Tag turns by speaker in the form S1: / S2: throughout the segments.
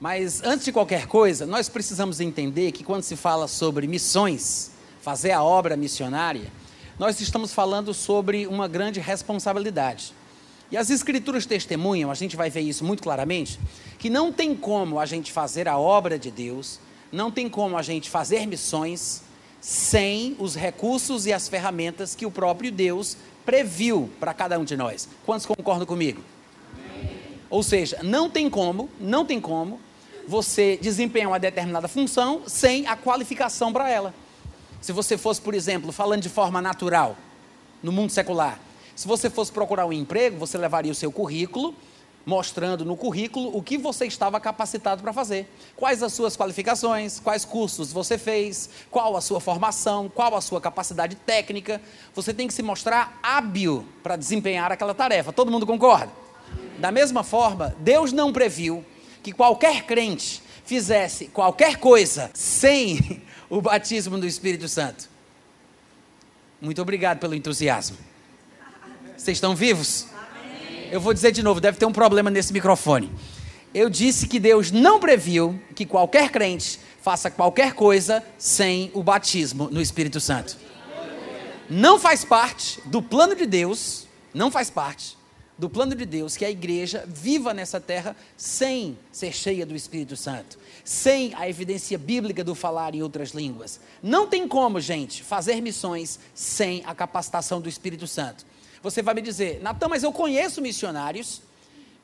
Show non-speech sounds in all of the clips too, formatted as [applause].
S1: Mas antes de qualquer coisa, nós precisamos entender que quando se fala sobre missões, fazer a obra missionária, nós estamos falando sobre uma grande responsabilidade. E as escrituras testemunham, a gente vai ver isso muito claramente, que não tem como a gente fazer a obra de Deus, não tem como a gente fazer missões sem os recursos e as ferramentas que o próprio Deus previu para cada um de nós. Quantos concordam comigo? Ou seja, não tem como, não tem como você desempenhar uma determinada função sem a qualificação para ela. Se você fosse, por exemplo, falando de forma natural, no mundo secular, se você fosse procurar um emprego, você levaria o seu currículo, mostrando no currículo o que você estava capacitado para fazer. Quais as suas qualificações, quais cursos você fez, qual a sua formação, qual a sua capacidade técnica. Você tem que se mostrar hábil para desempenhar aquela tarefa. Todo mundo concorda? Da mesma forma, Deus não previu que qualquer crente fizesse qualquer coisa sem [laughs] o batismo do Espírito Santo. Muito obrigado pelo entusiasmo. Vocês estão vivos? Eu vou dizer de novo, deve ter um problema nesse microfone. Eu disse que Deus não previu que qualquer crente faça qualquer coisa sem o batismo no Espírito Santo. Não faz parte do plano de Deus, não faz parte do plano de Deus que a igreja viva nessa terra sem ser cheia do Espírito Santo, sem a evidência bíblica do falar em outras línguas. Não tem como, gente, fazer missões sem a capacitação do Espírito Santo. Você vai me dizer, Natan, mas eu conheço missionários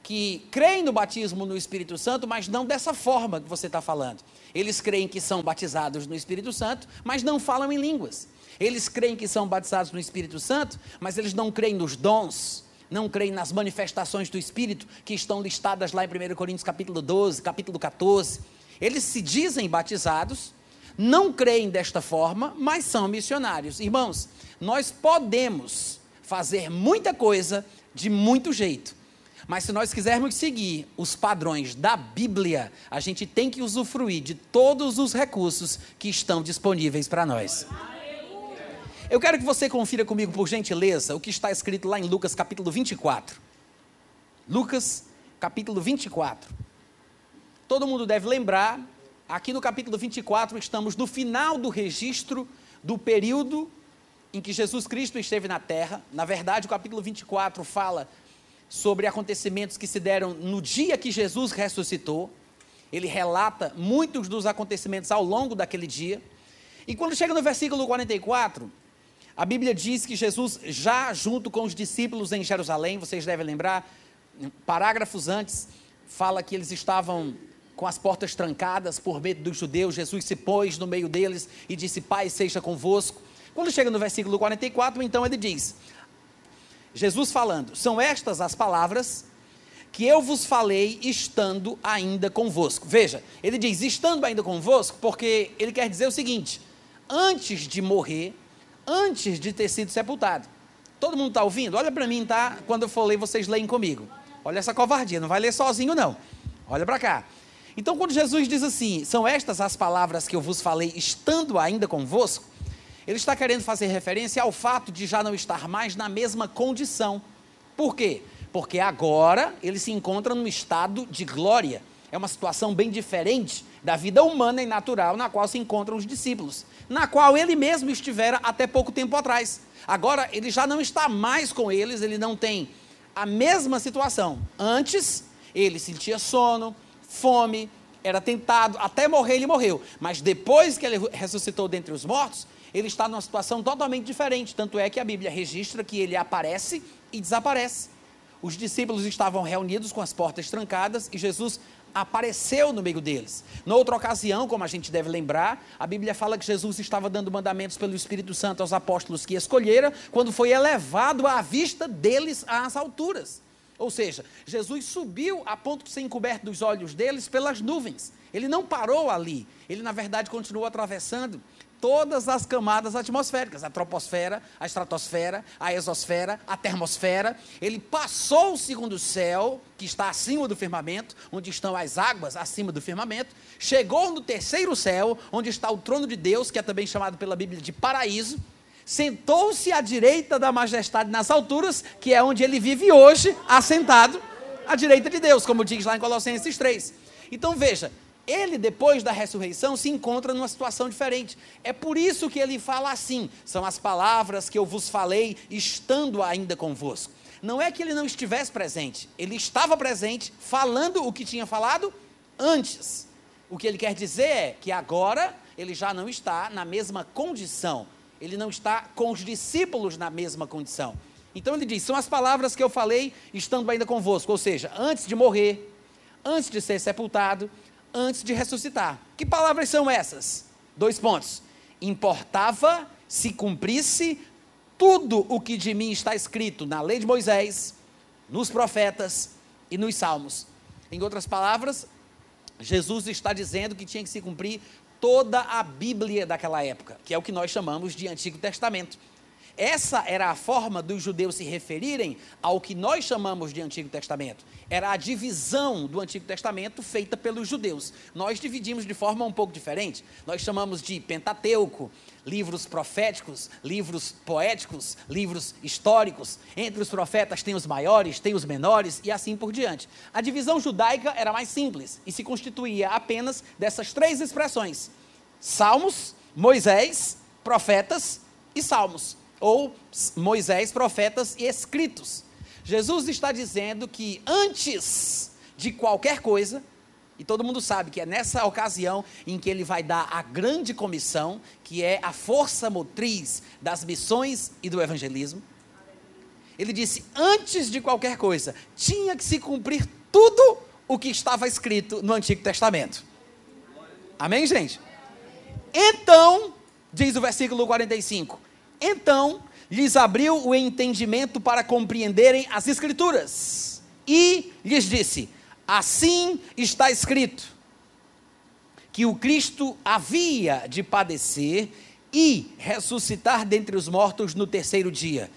S1: que creem no batismo no Espírito Santo, mas não dessa forma que você está falando. Eles creem que são batizados no Espírito Santo, mas não falam em línguas. Eles creem que são batizados no Espírito Santo, mas eles não creem nos dons, não creem nas manifestações do Espírito que estão listadas lá em 1 Coríntios capítulo 12, capítulo 14. Eles se dizem batizados, não creem desta forma, mas são missionários. Irmãos, nós podemos fazer muita coisa de muito jeito. Mas se nós quisermos seguir os padrões da Bíblia, a gente tem que usufruir de todos os recursos que estão disponíveis para nós. Eu quero que você confira comigo, por gentileza, o que está escrito lá em Lucas capítulo 24. Lucas capítulo 24. Todo mundo deve lembrar, aqui no capítulo 24 estamos no final do registro do período em que Jesus Cristo esteve na terra. Na verdade, o capítulo 24 fala sobre acontecimentos que se deram no dia que Jesus ressuscitou. Ele relata muitos dos acontecimentos ao longo daquele dia. E quando chega no versículo 44, a Bíblia diz que Jesus, já junto com os discípulos em Jerusalém, vocês devem lembrar, parágrafos antes, fala que eles estavam com as portas trancadas por medo dos judeus. Jesus se pôs no meio deles e disse: Pai, seja convosco. Quando chega no versículo 44, então ele diz: Jesus falando, são estas as palavras que eu vos falei estando ainda convosco. Veja, ele diz estando ainda convosco, porque ele quer dizer o seguinte: antes de morrer, antes de ter sido sepultado. Todo mundo está ouvindo? Olha para mim, tá? Quando eu for ler, vocês leem comigo. Olha essa covardia, não vai ler sozinho, não. Olha para cá. Então, quando Jesus diz assim, são estas as palavras que eu vos falei, estando ainda convosco, ele está querendo fazer referência ao fato de já não estar mais na mesma condição. Por quê? Porque agora ele se encontra num estado de glória. É uma situação bem diferente da vida humana e natural na qual se encontram os discípulos, na qual ele mesmo estivera até pouco tempo atrás. Agora ele já não está mais com eles, ele não tem a mesma situação. Antes, ele sentia sono, fome, era tentado, até morrer ele morreu. Mas depois que ele ressuscitou dentre os mortos, ele está numa situação totalmente diferente. Tanto é que a Bíblia registra que ele aparece e desaparece. Os discípulos estavam reunidos com as portas trancadas e Jesus apareceu no meio deles. Noutra ocasião, como a gente deve lembrar, a Bíblia fala que Jesus estava dando mandamentos pelo Espírito Santo aos apóstolos que escolhera, quando foi elevado à vista deles às alturas. Ou seja, Jesus subiu a ponto de ser encoberto dos olhos deles pelas nuvens. Ele não parou ali, ele na verdade continuou atravessando todas as camadas atmosféricas, a troposfera, a estratosfera, a exosfera, a termosfera. Ele passou o segundo céu, que está acima do firmamento, onde estão as águas acima do firmamento, chegou no terceiro céu, onde está o trono de Deus, que é também chamado pela Bíblia de paraíso, sentou-se à direita da majestade nas alturas, que é onde ele vive hoje, assentado à direita de Deus, como diz lá em Colossenses 3. Então veja, ele, depois da ressurreição, se encontra numa situação diferente. É por isso que ele fala assim: são as palavras que eu vos falei, estando ainda convosco. Não é que ele não estivesse presente, ele estava presente, falando o que tinha falado antes. O que ele quer dizer é que agora ele já não está na mesma condição, ele não está com os discípulos na mesma condição. Então ele diz: são as palavras que eu falei, estando ainda convosco, ou seja, antes de morrer, antes de ser sepultado antes de ressuscitar. Que palavras são essas? Dois pontos. Importava se cumprisse tudo o que de mim está escrito na lei de Moisés, nos profetas e nos salmos. Em outras palavras, Jesus está dizendo que tinha que se cumprir toda a Bíblia daquela época, que é o que nós chamamos de Antigo Testamento. Essa era a forma dos judeus se referirem ao que nós chamamos de Antigo Testamento. Era a divisão do Antigo Testamento feita pelos judeus. Nós dividimos de forma um pouco diferente. Nós chamamos de Pentateuco, livros proféticos, livros poéticos, livros históricos. Entre os profetas tem os maiores, tem os menores e assim por diante. A divisão judaica era mais simples e se constituía apenas dessas três expressões: Salmos, Moisés, profetas e salmos ou Moisés, profetas e escritos. Jesus está dizendo que antes de qualquer coisa, e todo mundo sabe que é nessa ocasião em que ele vai dar a grande comissão, que é a força motriz das missões e do evangelismo. Ele disse: antes de qualquer coisa, tinha que se cumprir tudo o que estava escrito no Antigo Testamento. Amém, gente? Então, diz o versículo 45: então lhes abriu o entendimento para compreenderem as Escrituras. E lhes disse: Assim está escrito, que o Cristo havia de padecer e ressuscitar dentre os mortos no terceiro dia,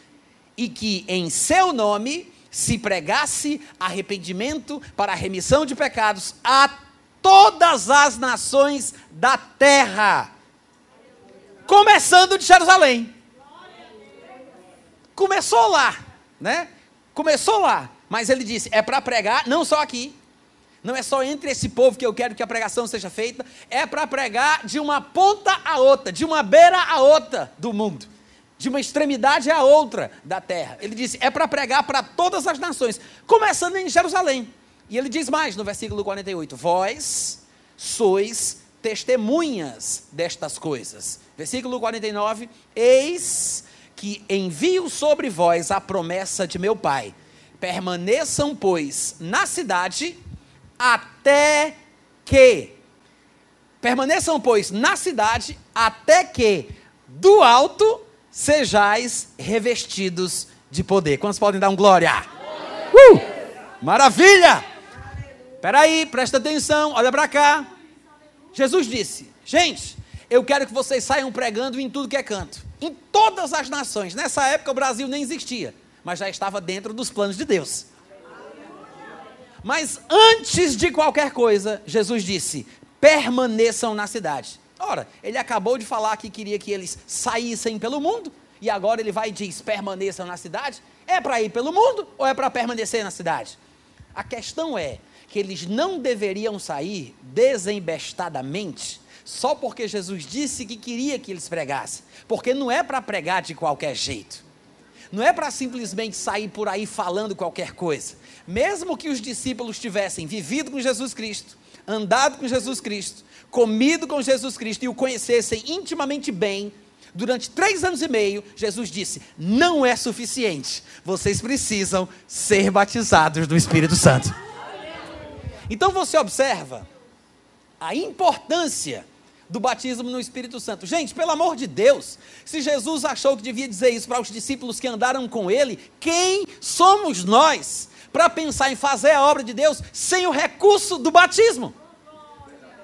S1: e que em seu nome se pregasse arrependimento para a remissão de pecados a todas as nações da terra, começando de Jerusalém. Começou lá, né? Começou lá. Mas ele disse: é para pregar, não só aqui. Não é só entre esse povo que eu quero que a pregação seja feita, é para pregar de uma ponta a outra, de uma beira a outra do mundo, de uma extremidade a outra da terra. Ele disse: é para pregar para todas as nações, começando em Jerusalém. E ele diz mais no versículo 48: Vós sois testemunhas destas coisas. Versículo 49: Eis que envio sobre vós a promessa de meu Pai. Permaneçam, pois, na cidade até que. Permaneçam, pois, na cidade até que do alto sejais revestidos de poder. Quantos podem dar um glória? Uh! Maravilha! Espera aí, presta atenção, olha para cá. Jesus disse: Gente, eu quero que vocês saiam pregando em tudo que é canto em todas as nações. Nessa época o Brasil nem existia, mas já estava dentro dos planos de Deus. Mas antes de qualquer coisa, Jesus disse: permaneçam na cidade. Ora, ele acabou de falar que queria que eles saíssem pelo mundo, e agora ele vai e diz: permaneçam na cidade. É para ir pelo mundo ou é para permanecer na cidade? A questão é que eles não deveriam sair desembestadamente só porque Jesus disse que queria que eles pregassem. Porque não é para pregar de qualquer jeito. Não é para simplesmente sair por aí falando qualquer coisa. Mesmo que os discípulos tivessem vivido com Jesus Cristo, andado com Jesus Cristo, comido com Jesus Cristo e o conhecessem intimamente bem, durante três anos e meio, Jesus disse: não é suficiente, vocês precisam ser batizados do Espírito Santo. Então você observa a importância do batismo no Espírito Santo. Gente, pelo amor de Deus, se Jesus achou que devia dizer isso para os discípulos que andaram com ele, quem somos nós para pensar em fazer a obra de Deus sem o recurso do batismo?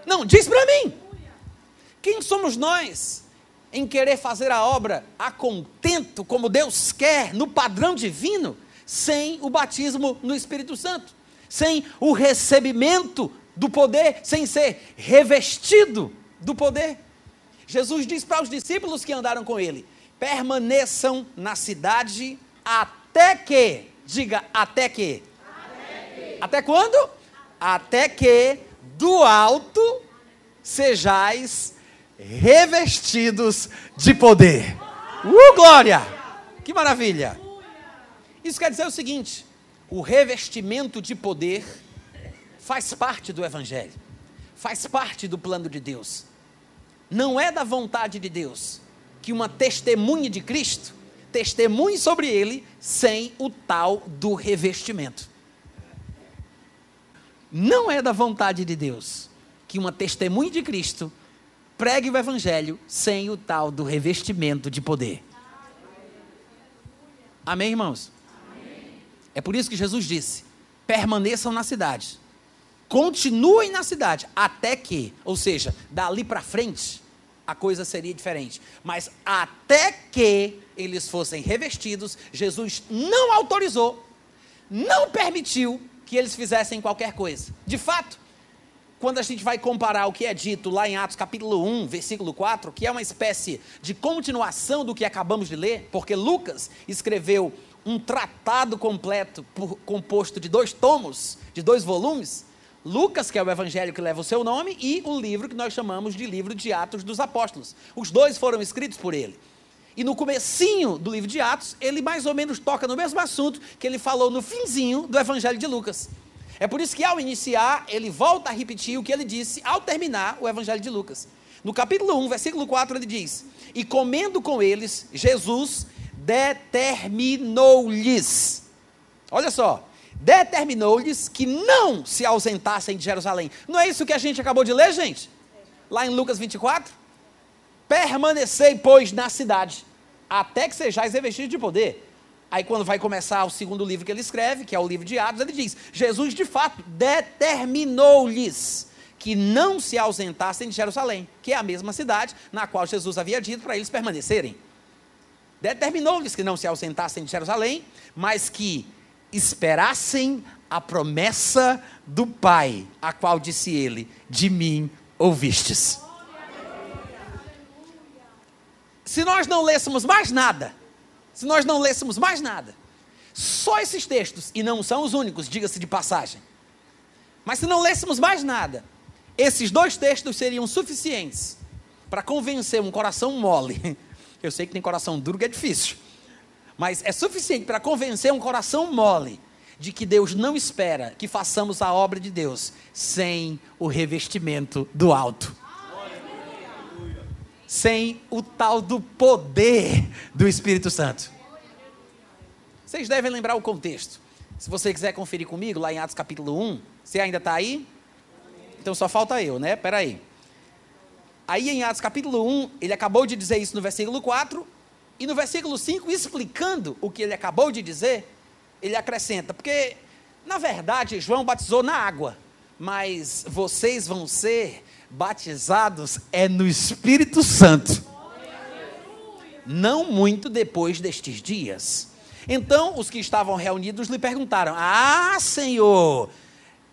S1: Não, diz para mim. Quem somos nós em querer fazer a obra a contento, como Deus quer, no padrão divino, sem o batismo no Espírito Santo? Sem o recebimento do poder, sem ser revestido do poder. Jesus diz para os discípulos que andaram com ele: permaneçam na cidade até que, diga até que. Até, que. até quando? Até que do alto sejais revestidos de poder. Uh, glória! Que maravilha! Isso quer dizer o seguinte: o revestimento de poder faz parte do Evangelho, faz parte do plano de Deus. Não é da vontade de Deus que uma testemunha de Cristo testemunhe sobre ele sem o tal do revestimento. Não é da vontade de Deus que uma testemunha de Cristo pregue o Evangelho sem o tal do revestimento de poder. Amém, irmãos? É por isso que Jesus disse: permaneçam na cidade, continuem na cidade, até que, ou seja, dali para frente, a coisa seria diferente. Mas até que eles fossem revestidos, Jesus não autorizou, não permitiu que eles fizessem qualquer coisa. De fato, quando a gente vai comparar o que é dito lá em Atos capítulo 1, versículo 4, que é uma espécie de continuação do que acabamos de ler, porque Lucas escreveu um tratado completo por, composto de dois tomos, de dois volumes, Lucas, que é o evangelho que leva o seu nome, e o livro que nós chamamos de livro de Atos dos Apóstolos. Os dois foram escritos por ele. E no comecinho do livro de Atos, ele mais ou menos toca no mesmo assunto que ele falou no finzinho do evangelho de Lucas. É por isso que ao iniciar, ele volta a repetir o que ele disse ao terminar o Evangelho de Lucas. No capítulo 1, versículo 4, ele diz: E comendo com eles, Jesus determinou-lhes. Olha só, determinou-lhes que não se ausentassem de Jerusalém. Não é isso que a gente acabou de ler, gente? Lá em Lucas 24? Permanecei, pois, na cidade, até que sejais revestidos de poder. Aí, quando vai começar o segundo livro que ele escreve, que é o livro de Atos, ele diz: Jesus de fato determinou-lhes que não se ausentassem de Jerusalém, que é a mesma cidade na qual Jesus havia dito para eles permanecerem. Determinou-lhes que não se ausentassem de Jerusalém, mas que esperassem a promessa do Pai, a qual disse ele: De mim ouvistes. Se nós não lêssemos mais nada, se nós não lêssemos mais nada. Só esses textos, e não são os únicos, diga-se de passagem. Mas se não lêssemos mais nada, esses dois textos seriam suficientes para convencer um coração mole. [laughs] Eu sei que tem coração duro que é difícil. Mas é suficiente para convencer um coração mole de que Deus não espera que façamos a obra de Deus sem o revestimento do alto sem o tal do poder do Espírito Santo. Vocês devem lembrar o contexto. Se você quiser conferir comigo, lá em Atos capítulo 1, você ainda está aí? Então só falta eu, né? Espera aí. Aí em Atos capítulo 1, ele acabou de dizer isso no versículo 4, e no versículo 5, explicando o que ele acabou de dizer, ele acrescenta, porque na verdade João batizou na água, mas vocês vão ser batizados é no Espírito Santo. Não muito depois destes dias. Então os que estavam reunidos lhe perguntaram: Ah, Senhor,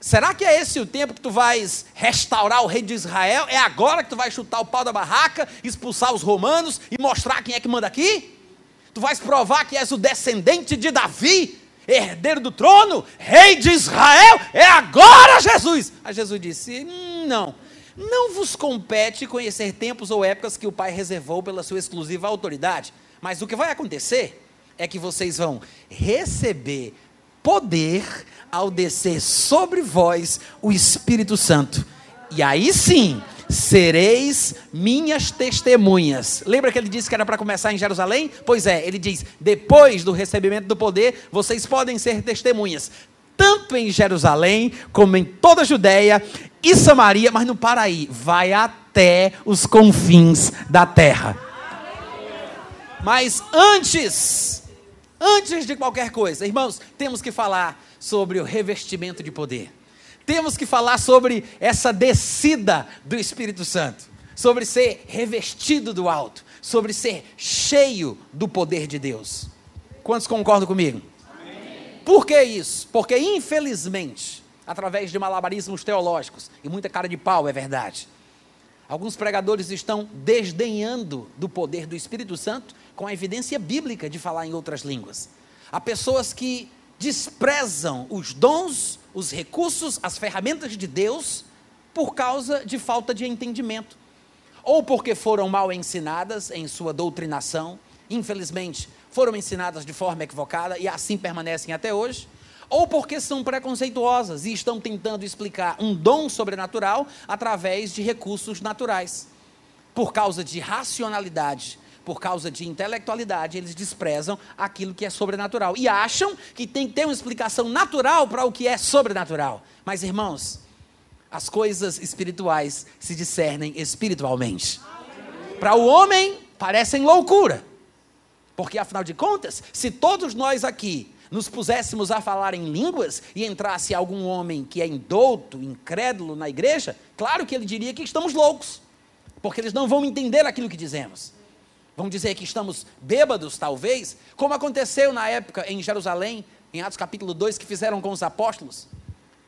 S1: será que é esse o tempo que tu vais restaurar o rei de Israel? É agora que tu vais chutar o pau da barraca, expulsar os romanos e mostrar quem é que manda aqui? Tu vais provar que és o descendente de Davi, herdeiro do trono, rei de Israel? É agora, Jesus! Aí Jesus disse: hum, Não não vos compete conhecer tempos ou épocas que o Pai reservou pela sua exclusiva autoridade, mas o que vai acontecer é que vocês vão receber poder ao descer sobre vós o Espírito Santo. E aí sim, sereis minhas testemunhas. Lembra que ele disse que era para começar em Jerusalém? Pois é, ele diz: depois do recebimento do poder, vocês podem ser testemunhas, tanto em Jerusalém como em toda a Judéia e Samaria, mas não para aí, vai até os confins da terra. Mas antes, antes de qualquer coisa, irmãos, temos que falar sobre o revestimento de poder. Temos que falar sobre essa descida do Espírito Santo, sobre ser revestido do alto, sobre ser cheio do poder de Deus. Quantos concordam comigo? Amém. Por que isso? Porque infelizmente através de malabarismos teológicos e muita cara de pau, é verdade. Alguns pregadores estão desdenhando do poder do Espírito Santo com a evidência bíblica de falar em outras línguas. Há pessoas que desprezam os dons, os recursos, as ferramentas de Deus por causa de falta de entendimento, ou porque foram mal ensinadas em sua doutrinação, infelizmente foram ensinadas de forma equivocada e assim permanecem até hoje, ou porque são preconceituosas e estão tentando explicar um dom sobrenatural através de recursos naturais. Por causa de racionalidade, por causa de intelectualidade, eles desprezam aquilo que é sobrenatural e acham que tem que ter uma explicação natural para o que é sobrenatural. Mas, irmãos, as coisas espirituais se discernem espiritualmente. Para o homem, parecem loucura. Porque, afinal de contas, se todos nós aqui nos puséssemos a falar em línguas e entrasse algum homem que é indouto, incrédulo na igreja, claro que ele diria que estamos loucos, porque eles não vão entender aquilo que dizemos. Vão dizer que estamos bêbados, talvez, como aconteceu na época em Jerusalém, em Atos capítulo 2, que fizeram com os apóstolos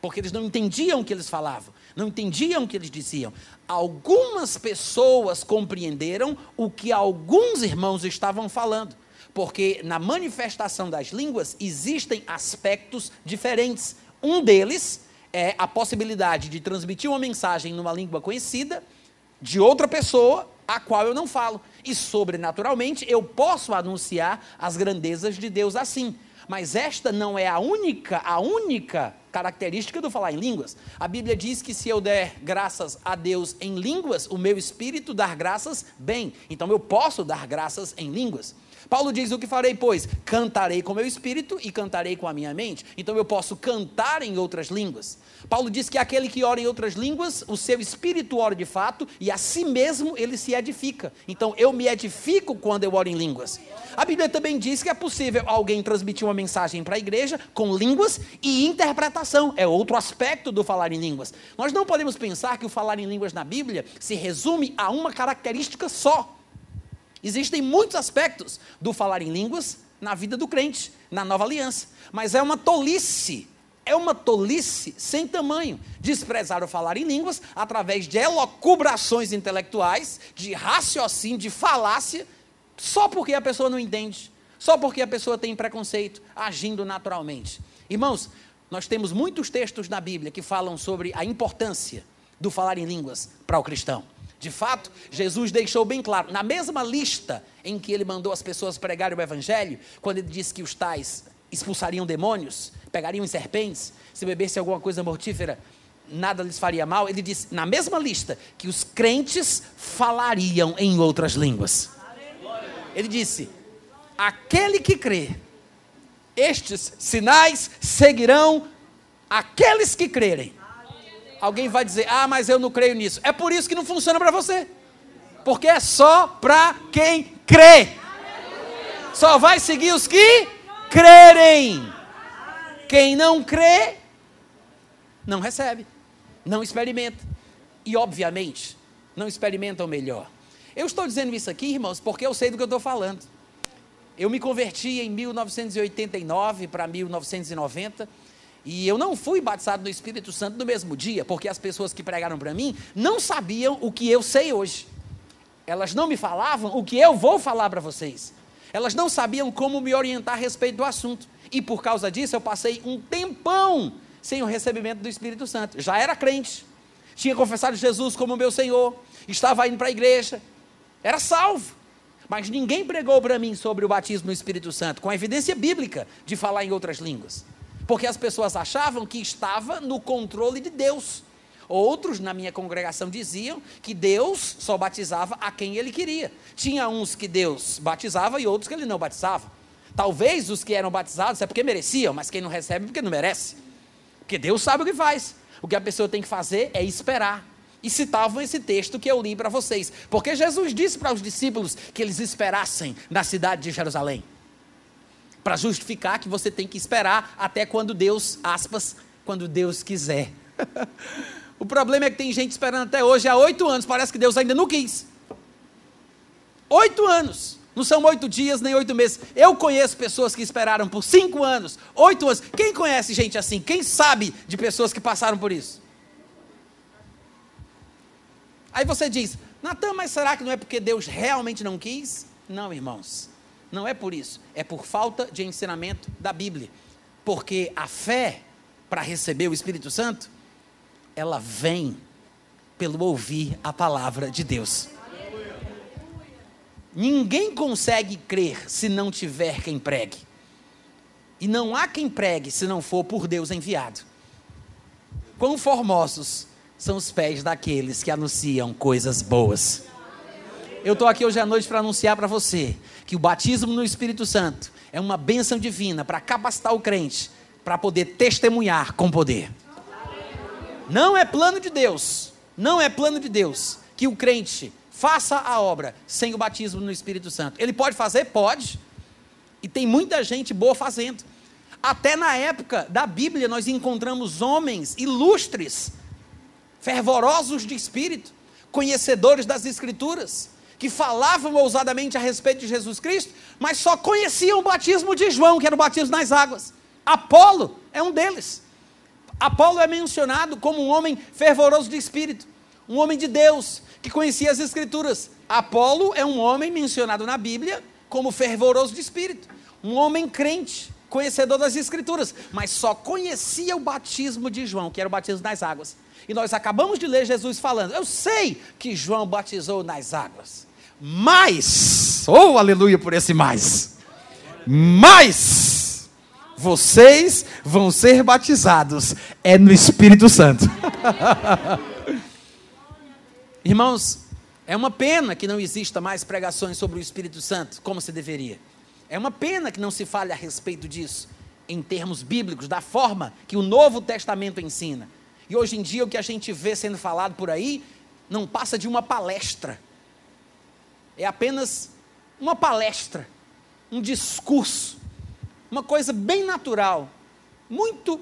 S1: porque eles não entendiam o que eles falavam, não entendiam o que eles diziam. Algumas pessoas compreenderam o que alguns irmãos estavam falando, porque na manifestação das línguas existem aspectos diferentes. Um deles é a possibilidade de transmitir uma mensagem numa língua conhecida de outra pessoa a qual eu não falo. E sobrenaturalmente eu posso anunciar as grandezas de Deus assim. Mas esta não é a única, a única característica do falar em línguas. A Bíblia diz que se eu der graças a Deus em línguas, o meu espírito dar graças bem. Então eu posso dar graças em línguas. Paulo diz: O que farei, pois? Cantarei com meu espírito e cantarei com a minha mente. Então eu posso cantar em outras línguas. Paulo diz que aquele que ora em outras línguas, o seu espírito ora de fato e a si mesmo ele se edifica. Então eu me edifico quando eu oro em línguas. A Bíblia também diz que é possível alguém transmitir uma mensagem para a igreja com línguas e interpretação. É outro aspecto do falar em línguas. Nós não podemos pensar que o falar em línguas na Bíblia se resume a uma característica só. Existem muitos aspectos do falar em línguas na vida do crente, na nova aliança. Mas é uma tolice, é uma tolice sem tamanho desprezar o falar em línguas através de elocubrações intelectuais, de raciocínio, de falácia, só porque a pessoa não entende, só porque a pessoa tem preconceito, agindo naturalmente. Irmãos, nós temos muitos textos na Bíblia que falam sobre a importância do falar em línguas para o cristão. De fato, Jesus deixou bem claro, na mesma lista em que ele mandou as pessoas pregarem o evangelho, quando ele disse que os tais expulsariam demônios, pegariam serpentes, se bebessem alguma coisa mortífera, nada lhes faria mal, ele disse na mesma lista que os crentes falariam em outras línguas. Ele disse: aquele que crê, estes sinais seguirão aqueles que crerem. Alguém vai dizer: Ah, mas eu não creio nisso. É por isso que não funciona para você. Porque é só para quem crê. Só vai seguir os que crerem. Quem não crê, não recebe, não experimenta. E, obviamente, não experimenta o melhor. Eu estou dizendo isso aqui, irmãos, porque eu sei do que eu estou falando. Eu me converti em 1989 para 1990 e eu não fui batizado no Espírito Santo no mesmo dia, porque as pessoas que pregaram para mim não sabiam o que eu sei hoje. Elas não me falavam o que eu vou falar para vocês. Elas não sabiam como me orientar a respeito do assunto. E por causa disso eu passei um tempão sem o recebimento do Espírito Santo. Já era crente, tinha confessado Jesus como meu Senhor, estava indo para a igreja, era salvo. Mas ninguém pregou para mim sobre o batismo no Espírito Santo, com a evidência bíblica de falar em outras línguas porque as pessoas achavam que estava no controle de Deus. Outros na minha congregação diziam que Deus só batizava a quem ele queria. Tinha uns que Deus batizava e outros que ele não batizava. Talvez os que eram batizados é porque mereciam, mas quem não recebe é porque não merece. Porque Deus sabe o que faz. O que a pessoa tem que fazer é esperar. E citavam esse texto que eu li para vocês. Porque Jesus disse para os discípulos que eles esperassem na cidade de Jerusalém para justificar que você tem que esperar até quando Deus, aspas, quando Deus quiser. [laughs] o problema é que tem gente esperando até hoje há oito anos, parece que Deus ainda não quis. Oito anos. Não são oito dias nem oito meses. Eu conheço pessoas que esperaram por cinco anos, oito anos. Quem conhece gente assim? Quem sabe de pessoas que passaram por isso? Aí você diz, Natan, mas será que não é porque Deus realmente não quis? Não, irmãos. Não é por isso, é por falta de ensinamento da Bíblia. Porque a fé para receber o Espírito Santo, ela vem pelo ouvir a palavra de Deus. Ninguém consegue crer se não tiver quem pregue. E não há quem pregue se não for por Deus enviado. Quão formosos são os pés daqueles que anunciam coisas boas. Eu estou aqui hoje à noite para anunciar para você que o batismo no Espírito Santo é uma bênção divina para capacitar o crente para poder testemunhar com poder. Não é plano de Deus, não é plano de Deus que o crente faça a obra sem o batismo no Espírito Santo. Ele pode fazer? Pode. E tem muita gente boa fazendo. Até na época da Bíblia nós encontramos homens ilustres, fervorosos de espírito, conhecedores das Escrituras, que falavam ousadamente a respeito de Jesus Cristo, mas só conheciam o batismo de João, que era o batismo nas águas. Apolo é um deles. Apolo é mencionado como um homem fervoroso de espírito, um homem de Deus, que conhecia as Escrituras. Apolo é um homem mencionado na Bíblia como fervoroso de espírito, um homem crente, conhecedor das Escrituras, mas só conhecia o batismo de João, que era o batismo nas águas. E nós acabamos de ler Jesus falando: Eu sei que João batizou nas águas, mas, oh aleluia por esse mais, mas vocês vão ser batizados é no Espírito Santo. [laughs] Irmãos, é uma pena que não exista mais pregações sobre o Espírito Santo, como se deveria. É uma pena que não se fale a respeito disso, em termos bíblicos, da forma que o Novo Testamento ensina. E hoje em dia o que a gente vê sendo falado por aí não passa de uma palestra. É apenas uma palestra, um discurso, uma coisa bem natural, muito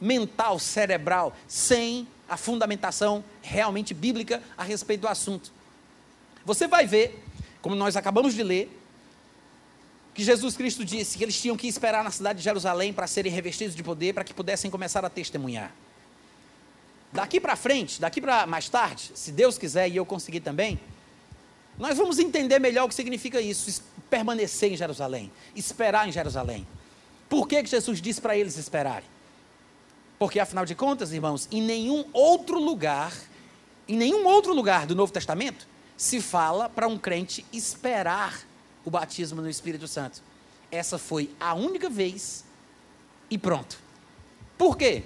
S1: mental, cerebral, sem a fundamentação realmente bíblica a respeito do assunto. Você vai ver, como nós acabamos de ler, que Jesus Cristo disse que eles tinham que esperar na cidade de Jerusalém para serem revestidos de poder, para que pudessem começar a testemunhar. Daqui para frente, daqui para mais tarde, se Deus quiser e eu conseguir também, nós vamos entender melhor o que significa isso, permanecer em Jerusalém, esperar em Jerusalém. Por que, que Jesus disse para eles esperarem? Porque afinal de contas, irmãos, em nenhum outro lugar, em nenhum outro lugar do Novo Testamento, se fala para um crente esperar o batismo no Espírito Santo. Essa foi a única vez e pronto. Por quê?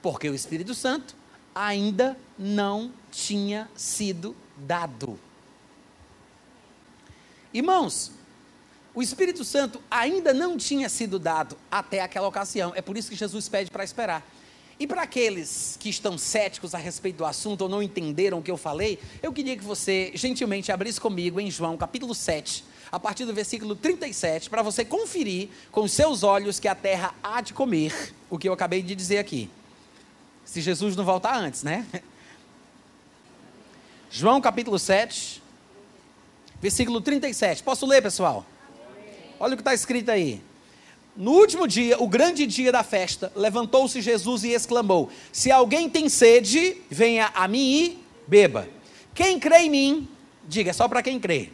S1: Porque o Espírito Santo ainda não tinha sido dado. Irmãos, o Espírito Santo ainda não tinha sido dado até aquela ocasião. É por isso que Jesus pede para esperar. E para aqueles que estão céticos a respeito do assunto ou não entenderam o que eu falei, eu queria que você gentilmente abrisse comigo em João capítulo 7, a partir do versículo 37, para você conferir com os seus olhos que a terra há de comer o que eu acabei de dizer aqui. Se Jesus não voltar antes, né? [laughs] João capítulo 7, versículo 37. Posso ler, pessoal? Olha o que está escrito aí. No último dia, o grande dia da festa, levantou-se Jesus e exclamou: Se alguém tem sede, venha a mim e beba. Quem crê em mim, diga, é só para quem crê.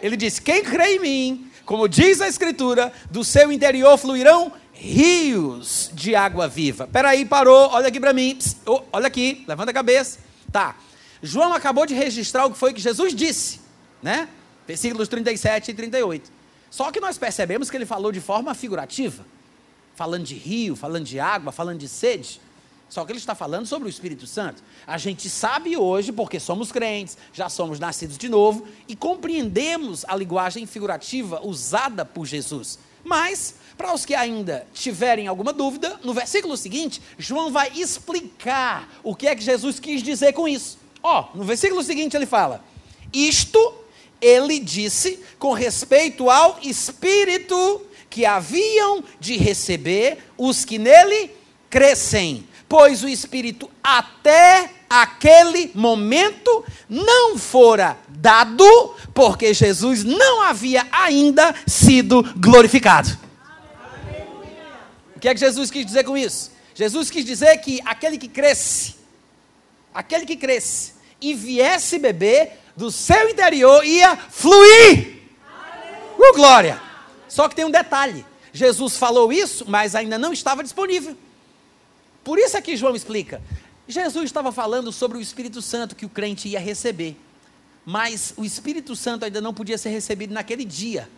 S1: Ele disse: Quem crê em mim, como diz a Escritura, do seu interior fluirão rios de água viva. Peraí, parou, olha aqui para mim, oh, olha aqui, levanta a cabeça. Tá. João acabou de registrar o que foi que Jesus disse, né? Versículos 37 e 38. Só que nós percebemos que ele falou de forma figurativa, falando de rio, falando de água, falando de sede. Só que ele está falando sobre o Espírito Santo. A gente sabe hoje, porque somos crentes, já somos nascidos de novo e compreendemos a linguagem figurativa usada por Jesus. Mas, para os que ainda tiverem alguma dúvida, no versículo seguinte, João vai explicar o que é que Jesus quis dizer com isso. Ó, oh, no versículo seguinte ele fala: Isto ele disse com respeito ao Espírito que haviam de receber os que nele crescem, pois o Espírito até aquele momento não fora dado, porque Jesus não havia ainda sido glorificado. O que é que Jesus quis dizer com isso? Jesus quis dizer que aquele que cresce, aquele que cresce e viesse beber, do seu interior ia fluir. Uh, glória! Só que tem um detalhe: Jesus falou isso, mas ainda não estava disponível. Por isso é que João explica. Jesus estava falando sobre o Espírito Santo que o crente ia receber. Mas o Espírito Santo ainda não podia ser recebido naquele dia.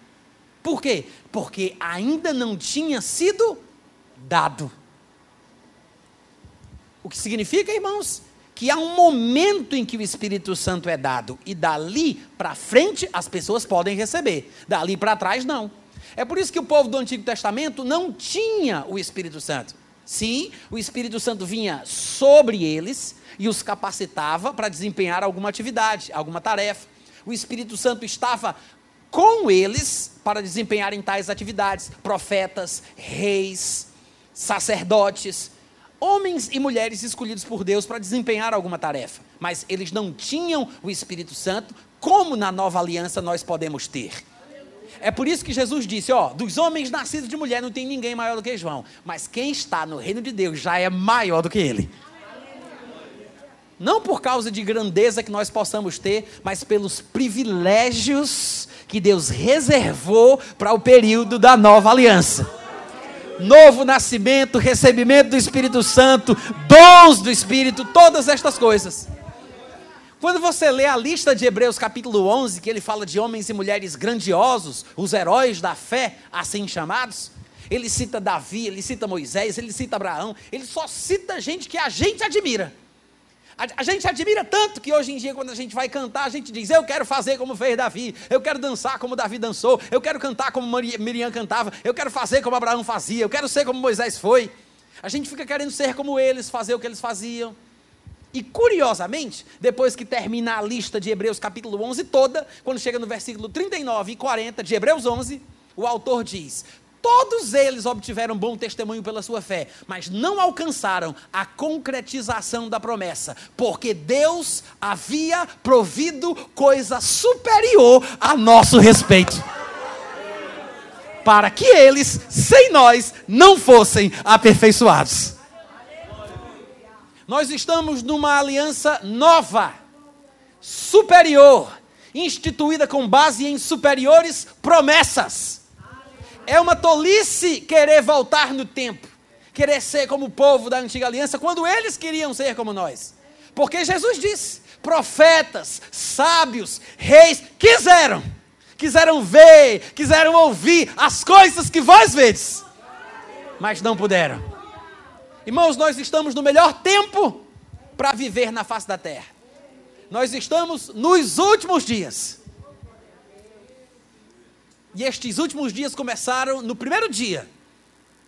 S1: Por quê? Porque ainda não tinha sido dado. O que significa, irmãos, que há um momento em que o Espírito Santo é dado e dali para frente as pessoas podem receber, dali para trás não. É por isso que o povo do Antigo Testamento não tinha o Espírito Santo. Sim, o Espírito Santo vinha sobre eles e os capacitava para desempenhar alguma atividade, alguma tarefa. O Espírito Santo estava com eles para desempenharem tais atividades: profetas, reis, sacerdotes, homens e mulheres escolhidos por Deus para desempenhar alguma tarefa. Mas eles não tinham o Espírito Santo, como na nova aliança nós podemos ter. É por isso que Jesus disse: ó, dos homens nascidos de mulher não tem ninguém maior do que João. Mas quem está no reino de Deus já é maior do que ele. Não por causa de grandeza que nós possamos ter, mas pelos privilégios que Deus reservou para o período da nova aliança. Novo nascimento, recebimento do Espírito Santo, dons do Espírito, todas estas coisas. Quando você lê a lista de Hebreus capítulo 11, que ele fala de homens e mulheres grandiosos, os heróis da fé, assim chamados, ele cita Davi, ele cita Moisés, ele cita Abraão, ele só cita gente que a gente admira. A, a, gente admira tanto que hoje em dia, quando a gente vai cantar, a gente diz: Eu quero fazer como fez Davi, eu quero dançar como Davi dançou, eu quero cantar como Miriam cantava, eu quero fazer como Abraão fazia, eu quero ser como Moisés foi. A gente fica querendo ser como eles, fazer o que eles faziam. E curiosamente, depois que termina a lista de Hebreus capítulo 11 toda, quando chega no versículo 39 e 40 de Hebreus 11, o autor diz: Todos eles obtiveram bom testemunho pela sua fé, mas não alcançaram a concretização da promessa, porque Deus havia provido coisa superior a nosso respeito. Para que eles, sem nós, não fossem aperfeiçoados. Nós estamos numa aliança nova, superior, instituída com base em superiores promessas. É uma tolice querer voltar no tempo, querer ser como o povo da antiga aliança, quando eles queriam ser como nós. Porque Jesus disse: profetas, sábios, reis quiseram, quiseram ver, quiseram ouvir as coisas que vós vedes, mas não puderam. Irmãos, nós estamos no melhor tempo para viver na face da terra. Nós estamos nos últimos dias. E estes últimos dias começaram no primeiro dia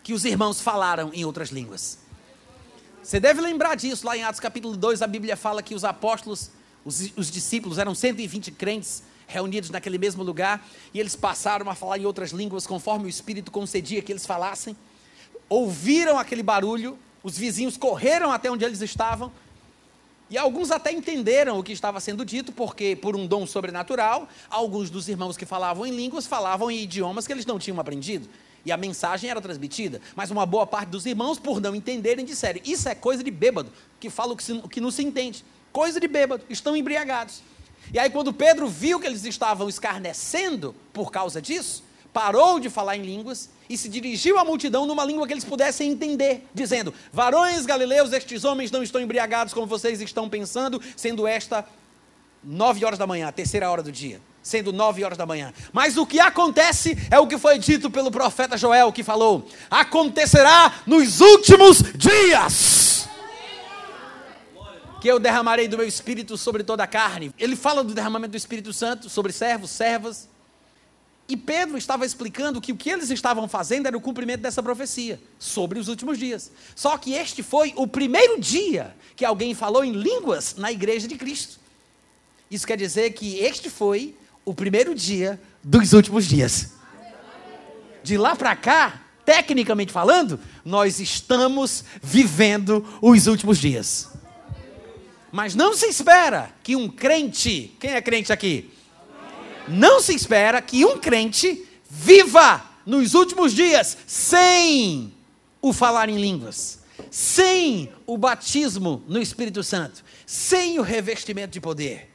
S1: que os irmãos falaram em outras línguas. Você deve lembrar disso, lá em Atos capítulo 2, a Bíblia fala que os apóstolos, os, os discípulos, eram 120 crentes reunidos naquele mesmo lugar, e eles passaram a falar em outras línguas conforme o Espírito concedia que eles falassem. Ouviram aquele barulho, os vizinhos correram até onde eles estavam. E alguns até entenderam o que estava sendo dito, porque, por um dom sobrenatural, alguns dos irmãos que falavam em línguas falavam em idiomas que eles não tinham aprendido. E a mensagem era transmitida. Mas uma boa parte dos irmãos, por não entenderem, disseram: Isso é coisa de bêbado, que fala o que, se, o que não se entende. Coisa de bêbado, estão embriagados. E aí, quando Pedro viu que eles estavam escarnecendo por causa disso, parou de falar em línguas e se dirigiu à multidão numa língua que eles pudessem entender, dizendo: Varões galileus, estes homens não estão embriagados como vocês estão pensando, sendo esta nove horas da manhã, a terceira hora do dia. Sendo nove horas da manhã. Mas o que acontece é o que foi dito pelo profeta Joel, que falou: acontecerá nos últimos dias que eu derramarei do meu espírito sobre toda a carne. Ele fala do derramamento do Espírito Santo sobre servos, servas, e Pedro estava explicando que o que eles estavam fazendo era o cumprimento dessa profecia sobre os últimos dias. Só que este foi o primeiro dia que alguém falou em línguas na igreja de Cristo. Isso quer dizer que este foi o primeiro dia dos últimos dias. De lá para cá, tecnicamente falando, nós estamos vivendo os últimos dias. Mas não se espera que um crente, quem é crente aqui? Não se espera que um crente viva nos últimos dias sem o falar em línguas, sem o batismo no Espírito Santo, sem o revestimento de poder.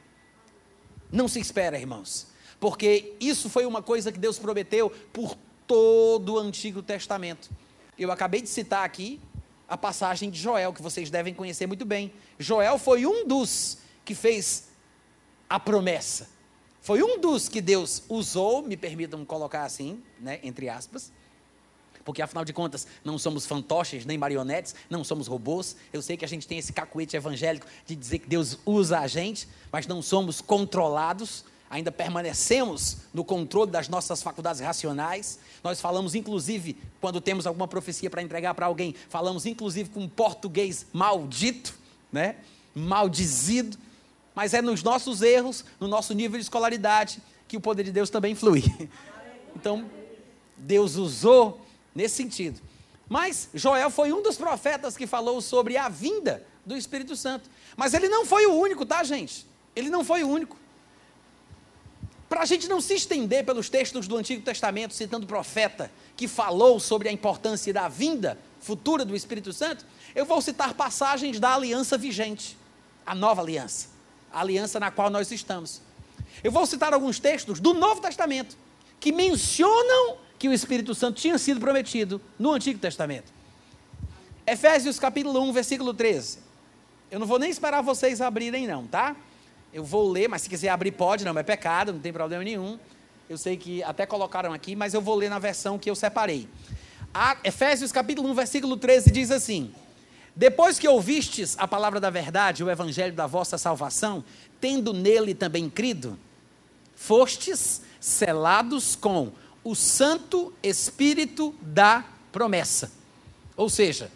S1: Não se espera, irmãos, porque isso foi uma coisa que Deus prometeu por todo o Antigo Testamento. Eu acabei de citar aqui a passagem de Joel, que vocês devem conhecer muito bem. Joel foi um dos que fez a promessa. Foi um dos que Deus usou, me permitam colocar assim, né, entre aspas, porque afinal de contas não somos fantoches nem marionetes, não somos robôs. Eu sei que a gente tem esse cacuete evangélico de dizer que Deus usa a gente, mas não somos controlados, ainda permanecemos no controle das nossas faculdades racionais. Nós falamos, inclusive, quando temos alguma profecia para entregar para alguém, falamos, inclusive, com um português maldito, né? maldizido. Mas é nos nossos erros, no nosso nível de escolaridade, que o poder de Deus também flui. [laughs] Então, Deus usou nesse sentido. Mas Joel foi um dos profetas que falou sobre a vinda do Espírito Santo. Mas ele não foi o único, tá, gente? Ele não foi o único. Para a gente não se estender pelos textos do Antigo Testamento, citando profeta que falou sobre a importância da vinda futura do Espírito Santo, eu vou citar passagens da aliança vigente, a nova aliança, a aliança na qual nós estamos. Eu vou citar alguns textos do Novo Testamento que mencionam que o Espírito Santo tinha sido prometido no Antigo Testamento. Efésios capítulo 1, versículo 13. Eu não vou nem esperar vocês abrirem, não, tá? Eu vou ler, mas se quiser abrir, pode, não é pecado, não tem problema nenhum. Eu sei que até colocaram aqui, mas eu vou ler na versão que eu separei. A Efésios capítulo 1, versículo 13 diz assim: Depois que ouvistes a palavra da verdade, o evangelho da vossa salvação, tendo nele também crido, fostes selados com o Santo Espírito da promessa. Ou seja,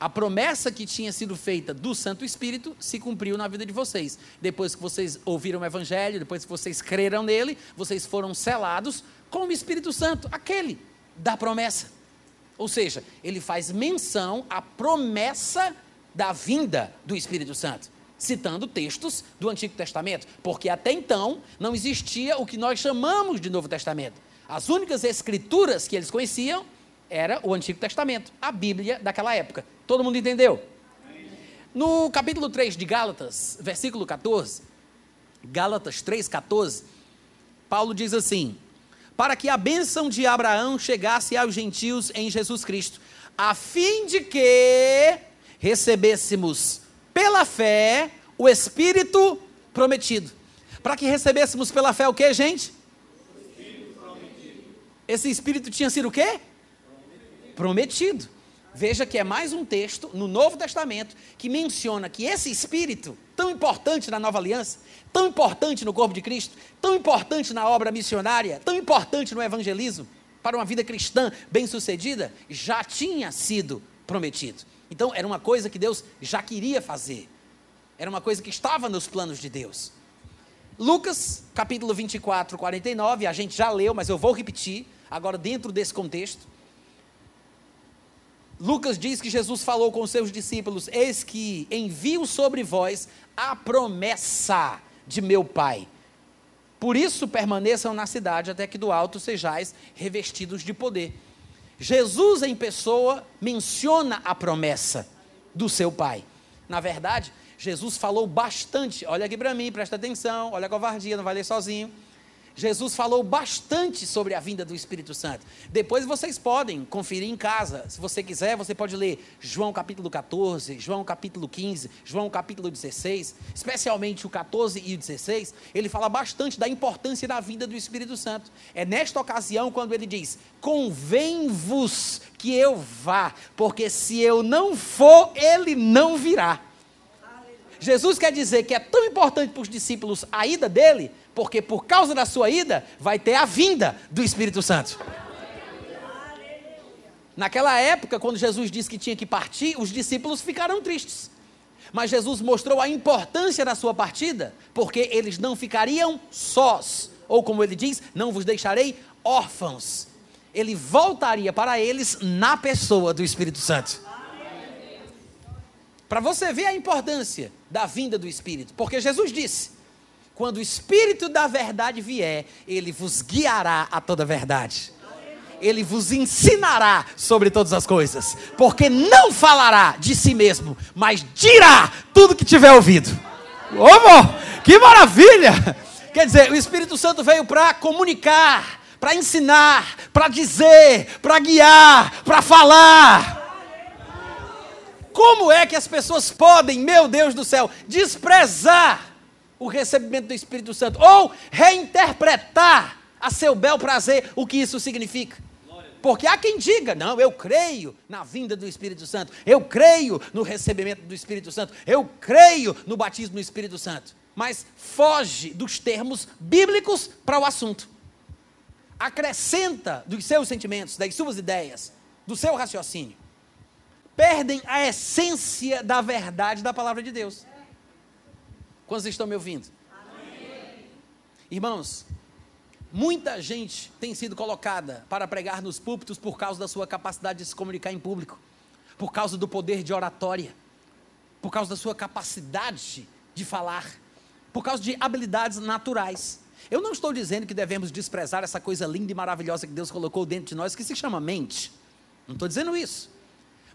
S1: a promessa que tinha sido feita do Santo Espírito se cumpriu na vida de vocês. Depois que vocês ouviram o Evangelho, depois que vocês creram nele, vocês foram selados com o Espírito Santo, aquele da promessa. Ou seja, ele faz menção à promessa da vinda do Espírito Santo, citando textos do Antigo Testamento, porque até então não existia o que nós chamamos de Novo Testamento. As únicas escrituras que eles conheciam era o Antigo Testamento, a Bíblia daquela época. Todo mundo entendeu? No capítulo 3 de Gálatas, versículo 14, Gálatas 3,14, Paulo diz assim: Para que a bênção de Abraão chegasse aos gentios em Jesus Cristo, a fim de que recebêssemos pela fé o Espírito prometido. Para que recebêssemos pela fé o que, gente? esse Espírito tinha sido o quê? Prometido. Veja que é mais um texto no Novo Testamento que menciona que esse Espírito, tão importante na nova aliança, tão importante no corpo de Cristo, tão importante na obra missionária, tão importante no evangelismo, para uma vida cristã bem-sucedida, já tinha sido prometido. Então, era uma coisa que Deus já queria fazer. Era uma coisa que estava nos planos de Deus. Lucas, capítulo 24, 49, a gente já leu, mas eu vou repetir. Agora, dentro desse contexto, Lucas diz que Jesus falou com seus discípulos: Eis que envio sobre vós a promessa de meu Pai. Por isso permaneçam na cidade até que do alto sejais revestidos de poder. Jesus em pessoa menciona a promessa do seu Pai. Na verdade, Jesus falou bastante. Olha aqui para mim, presta atenção, olha a covardia, não vai ler sozinho. Jesus falou bastante sobre a vinda do Espírito Santo. Depois vocês podem conferir em casa. Se você quiser, você pode ler João capítulo 14, João capítulo 15, João capítulo 16, especialmente o 14 e o 16. Ele fala bastante da importância da vinda do Espírito Santo. É nesta ocasião quando ele diz: Convém-vos que eu vá, porque se eu não for, ele não virá. Jesus quer dizer que é tão importante para os discípulos a ida dele, porque por causa da sua ida, vai ter a vinda do Espírito Santo. Naquela época, quando Jesus disse que tinha que partir, os discípulos ficaram tristes. Mas Jesus mostrou a importância da sua partida, porque eles não ficariam sós, ou como ele diz, não vos deixarei órfãos. Ele voltaria para eles na pessoa do Espírito Santo. Para você ver a importância da vinda do Espírito, porque Jesus disse: quando o Espírito da verdade vier, ele vos guiará a toda a verdade. Ele vos ensinará sobre todas as coisas, porque não falará de si mesmo, mas dirá tudo que tiver ouvido. Ô, que maravilha! Quer dizer, o Espírito Santo veio para comunicar, para ensinar, para dizer, para guiar, para falar. Como é que as pessoas podem, meu Deus do céu, desprezar o recebimento do Espírito Santo ou reinterpretar a seu bel prazer o que isso significa? Porque há quem diga, não, eu creio na vinda do Espírito Santo, eu creio no recebimento do Espírito Santo, eu creio no batismo do Espírito Santo. Mas foge dos termos bíblicos para o assunto. Acrescenta dos seus sentimentos, das suas ideias, do seu raciocínio. Perdem a essência da verdade da palavra de Deus. Quantos estão me ouvindo? Amém. Irmãos, Muita gente tem sido colocada para pregar nos púlpitos por causa da sua capacidade de se comunicar em público, por causa do poder de oratória, por causa da sua capacidade de falar, por causa de habilidades naturais. Eu não estou dizendo que devemos desprezar essa coisa linda e maravilhosa que Deus colocou dentro de nós, que se chama mente. Não estou dizendo isso.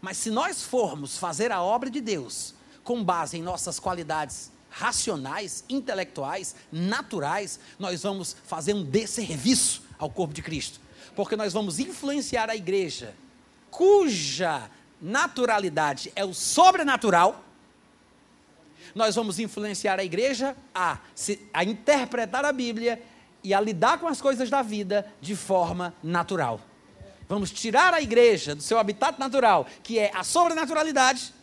S1: Mas se nós formos fazer a obra de Deus com base em nossas qualidades racionais, intelectuais, naturais, nós vamos fazer um desserviço ao corpo de Cristo. Porque nós vamos influenciar a igreja, cuja naturalidade é o sobrenatural. Nós vamos influenciar a igreja a, a interpretar a Bíblia e a lidar com as coisas da vida de forma natural. Vamos tirar a igreja do seu habitat natural, que é a sobrenaturalidade,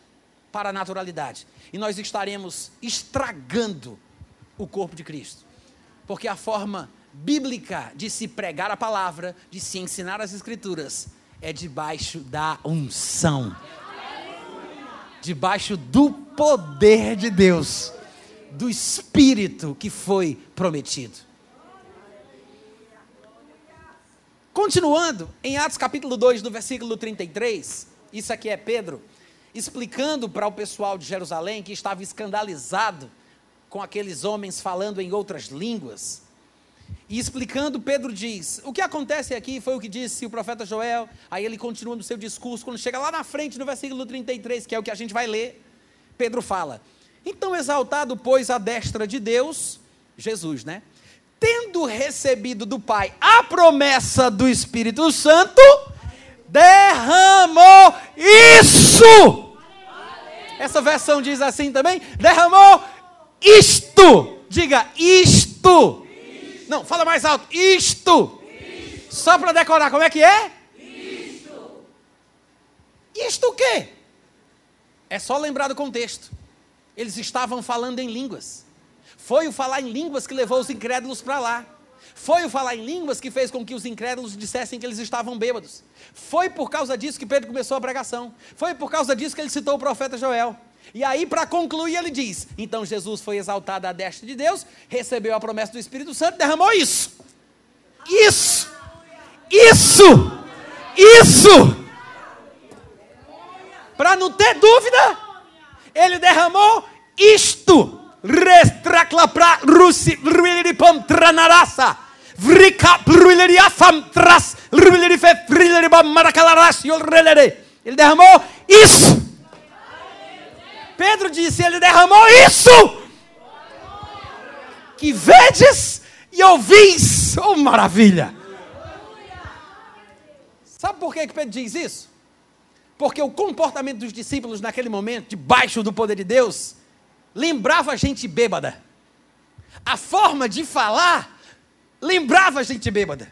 S1: para a naturalidade e nós estaremos estragando o corpo de Cristo. Porque a forma bíblica de se pregar a palavra, de se ensinar as escrituras, é debaixo da unção. Debaixo do poder de Deus, do espírito que foi prometido. Continuando, em Atos capítulo 2, no versículo 33, isso aqui é Pedro explicando para o pessoal de Jerusalém que estava escandalizado com aqueles homens falando em outras línguas. E explicando, Pedro diz: O que acontece aqui foi o que disse o profeta Joel. Aí ele continua no seu discurso. Quando chega lá na frente, no versículo 33, que é o que a gente vai ler, Pedro fala: Então, exaltado, pois, a destra de Deus, Jesus, né? Tendo recebido do Pai a promessa do Espírito Santo, derramou isso. Essa versão diz assim também: derramou isto. Diga isto. isto. Não, fala mais alto: isto. isto. Só para decorar, como é que é? Isto. Isto o quê? É só lembrar do contexto. Eles estavam falando em línguas. Foi o falar em línguas que levou os incrédulos para lá. Foi o falar em línguas que fez com que os incrédulos dissessem que eles estavam bêbados. Foi por causa disso que Pedro começou a pregação. Foi por causa disso que ele citou o profeta Joel. E aí, para concluir, ele diz: Então Jesus foi exaltado à destra de Deus, recebeu a promessa do Espírito Santo, derramou isso. Isso! Isso! Isso! Para não ter dúvida, ele derramou isto. Restraclapra rusi tranarasa. Vrika bruileriafam tras ruilerife frileriba maracalaras yolrelere. Ele derramou isso. Pedro disse, ele derramou isso. Que vedes e ouvis. Oh, maravilha. Sabe por que Pedro diz isso? Porque o comportamento dos discípulos naquele momento, debaixo do poder de Deus, lembrava a gente bêbada. A forma de falar lembrava a gente bêbada.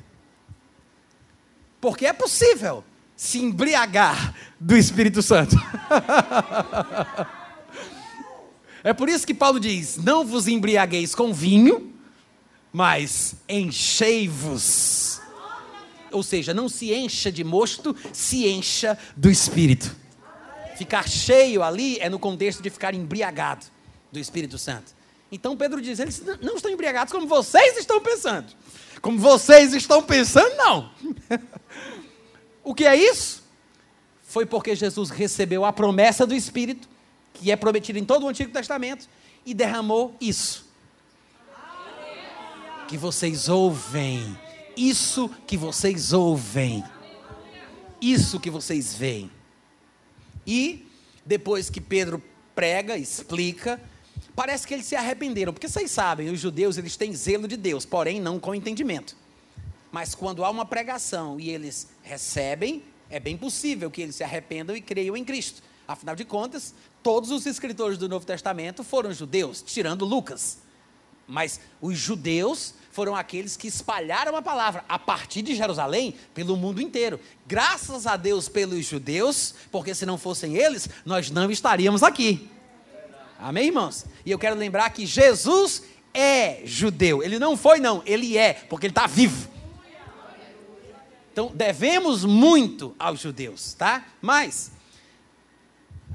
S1: Porque é possível se embriagar do Espírito Santo. [laughs] é por isso que Paulo diz: Não vos embriagueis com vinho, mas enchei-vos. Ou seja, não se encha de mosto, se encha do Espírito. Ficar cheio ali é no contexto de ficar embriagado do Espírito Santo. Então Pedro diz: eles não estão embriagados como vocês estão pensando. Como vocês estão pensando, não. [laughs] o que é isso? Foi porque Jesus recebeu a promessa do Espírito, que é prometida em todo o Antigo Testamento, e derramou isso. Que vocês ouvem. Isso que vocês ouvem. Isso que vocês veem. E depois que Pedro prega, explica, Parece que eles se arrependeram, porque vocês sabem, os judeus eles têm zelo de Deus, porém não com entendimento. Mas quando há uma pregação e eles recebem, é bem possível que eles se arrependam e creiam em Cristo. Afinal de contas, todos os escritores do Novo Testamento foram judeus, tirando Lucas. Mas os judeus foram aqueles que espalharam a palavra a partir de Jerusalém pelo mundo inteiro. Graças a Deus pelos judeus, porque se não fossem eles, nós não estaríamos aqui. Amém, irmãos? E eu quero lembrar que Jesus é judeu. Ele não foi, não, ele é, porque ele está vivo. Então, devemos muito aos judeus, tá? Mas,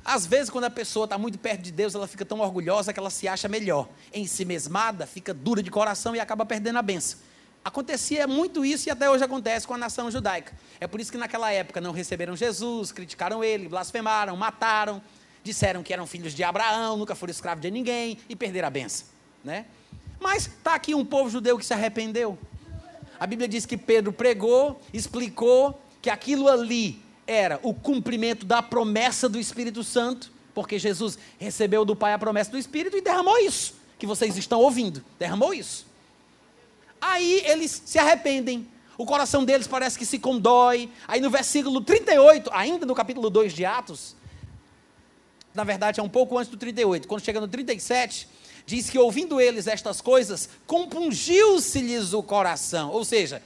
S1: às vezes, quando a pessoa está muito perto de Deus, ela fica tão orgulhosa que ela se acha melhor. Em si mesmada, fica dura de coração e acaba perdendo a benção. Acontecia muito isso e até hoje acontece com a nação judaica. É por isso que naquela época não receberam Jesus, criticaram ele, blasfemaram, mataram, disseram que eram filhos de Abraão, nunca foram escravos de ninguém e perderam a benção. Né? Mas está aqui um povo judeu que se arrependeu. A Bíblia diz que Pedro pregou, explicou que aquilo ali era o cumprimento da promessa do Espírito Santo, porque Jesus recebeu do Pai a promessa do Espírito e derramou isso, que vocês estão ouvindo. Derramou isso. Aí eles se arrependem. O coração deles parece que se condói. Aí no versículo 38, ainda no capítulo 2 de Atos, na verdade é um pouco antes do 38, quando chega no 37, diz que ouvindo eles estas coisas, compungiu-se-lhes o coração. Ou seja,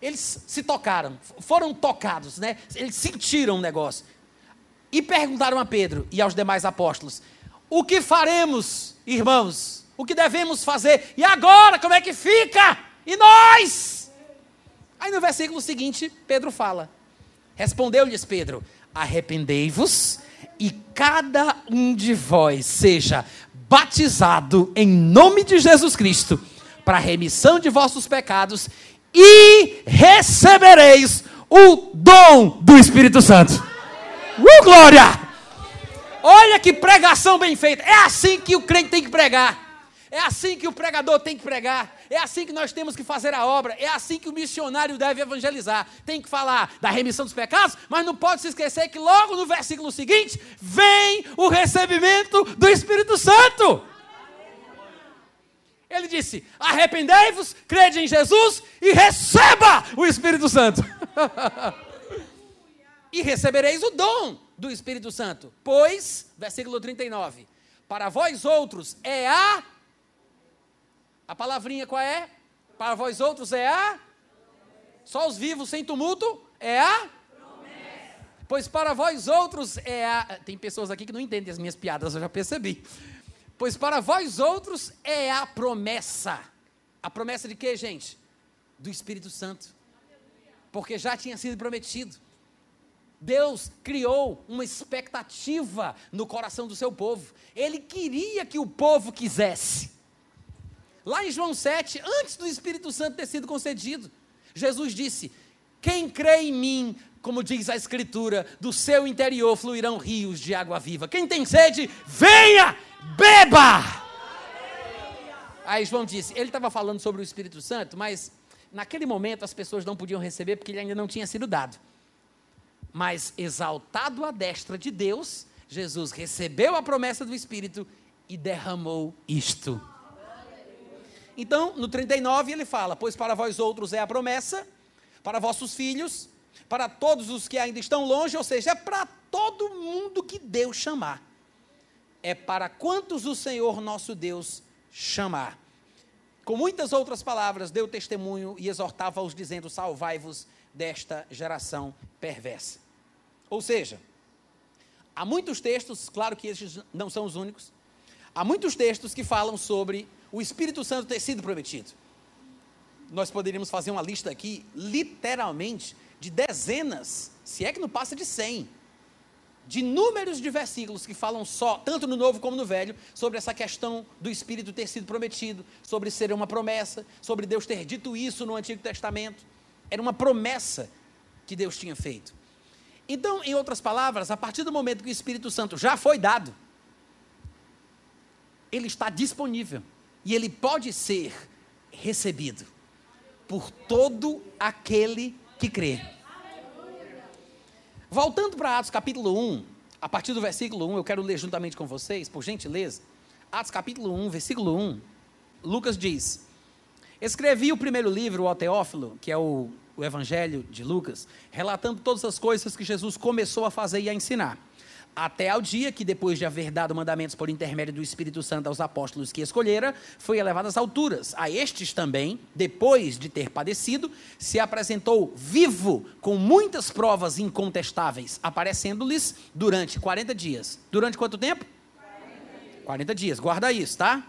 S1: eles se tocaram, foram tocados, né? Eles sentiram o negócio. E perguntaram a Pedro e aos demais apóstolos: O que faremos, irmãos? O que devemos fazer? E agora, como é que fica? E nós? Aí no versículo seguinte, Pedro fala: Respondeu-lhes Pedro: Arrependei-vos e cada um de vós seja batizado em nome de Jesus Cristo para a remissão de vossos pecados e recebereis o dom do Espírito Santo. Uh, glória! Olha que pregação bem feita. É assim que o crente tem que pregar. É assim que o pregador tem que pregar. É assim que nós temos que fazer a obra. É assim que o missionário deve evangelizar. Tem que falar da remissão dos pecados, mas não pode se esquecer que logo no versículo seguinte vem o recebimento do Espírito Santo. Ele disse: Arrependei-vos, crede em Jesus e receba o Espírito Santo. [laughs] e recebereis o dom do Espírito Santo. Pois, versículo 39, para vós outros é a a palavrinha qual é? Para vós outros é a? Só os vivos sem tumulto é a? Pois para vós outros é a. Tem pessoas aqui que não entendem as minhas piadas, eu já percebi. Pois para vós outros é a promessa. A promessa de quê, gente? Do Espírito Santo. Porque já tinha sido prometido. Deus criou uma expectativa no coração do seu povo. Ele queria que o povo quisesse. Lá em João 7, antes do Espírito Santo ter sido concedido, Jesus disse: Quem crê em mim, como diz a Escritura, do seu interior fluirão rios de água viva. Quem tem sede, venha, beba! Aí João disse: Ele estava falando sobre o Espírito Santo, mas naquele momento as pessoas não podiam receber porque ele ainda não tinha sido dado. Mas exaltado à destra de Deus, Jesus recebeu a promessa do Espírito e derramou isto então, no 39 ele fala: Pois para vós outros é a promessa, para vossos filhos, para todos os que ainda estão longe, ou seja, é para todo mundo que Deus chamar. É para quantos o Senhor nosso Deus chamar. Com muitas outras palavras, deu testemunho e exortava-os, dizendo: Salvai-vos desta geração perversa. Ou seja, há muitos textos, claro que esses não são os únicos, há muitos textos que falam sobre o Espírito Santo ter sido prometido. Nós poderíamos fazer uma lista aqui, literalmente, de dezenas, se é que não passa de cem, de números de versículos que falam só, tanto no Novo como no Velho, sobre essa questão do Espírito ter sido prometido, sobre ser uma promessa, sobre Deus ter dito isso no Antigo Testamento. Era uma promessa que Deus tinha feito. Então, em outras palavras, a partir do momento que o Espírito Santo já foi dado, ele está disponível e ele pode ser recebido por todo aquele que crê. Voltando para Atos capítulo 1, a partir do versículo 1, eu quero ler juntamente com vocês, por gentileza. Atos capítulo 1, versículo 1. Lucas diz: Escrevi o primeiro livro, o Teófilo, que é o, o Evangelho de Lucas, relatando todas as coisas que Jesus começou a fazer e a ensinar até ao dia que, depois de haver dado mandamentos por intermédio do Espírito Santo aos apóstolos que escolhera, foi elevado às alturas. A estes também, depois de ter padecido, se apresentou vivo, com muitas provas incontestáveis, aparecendo-lhes durante 40 dias. Durante quanto tempo? 40 40 dias, guarda isso, tá?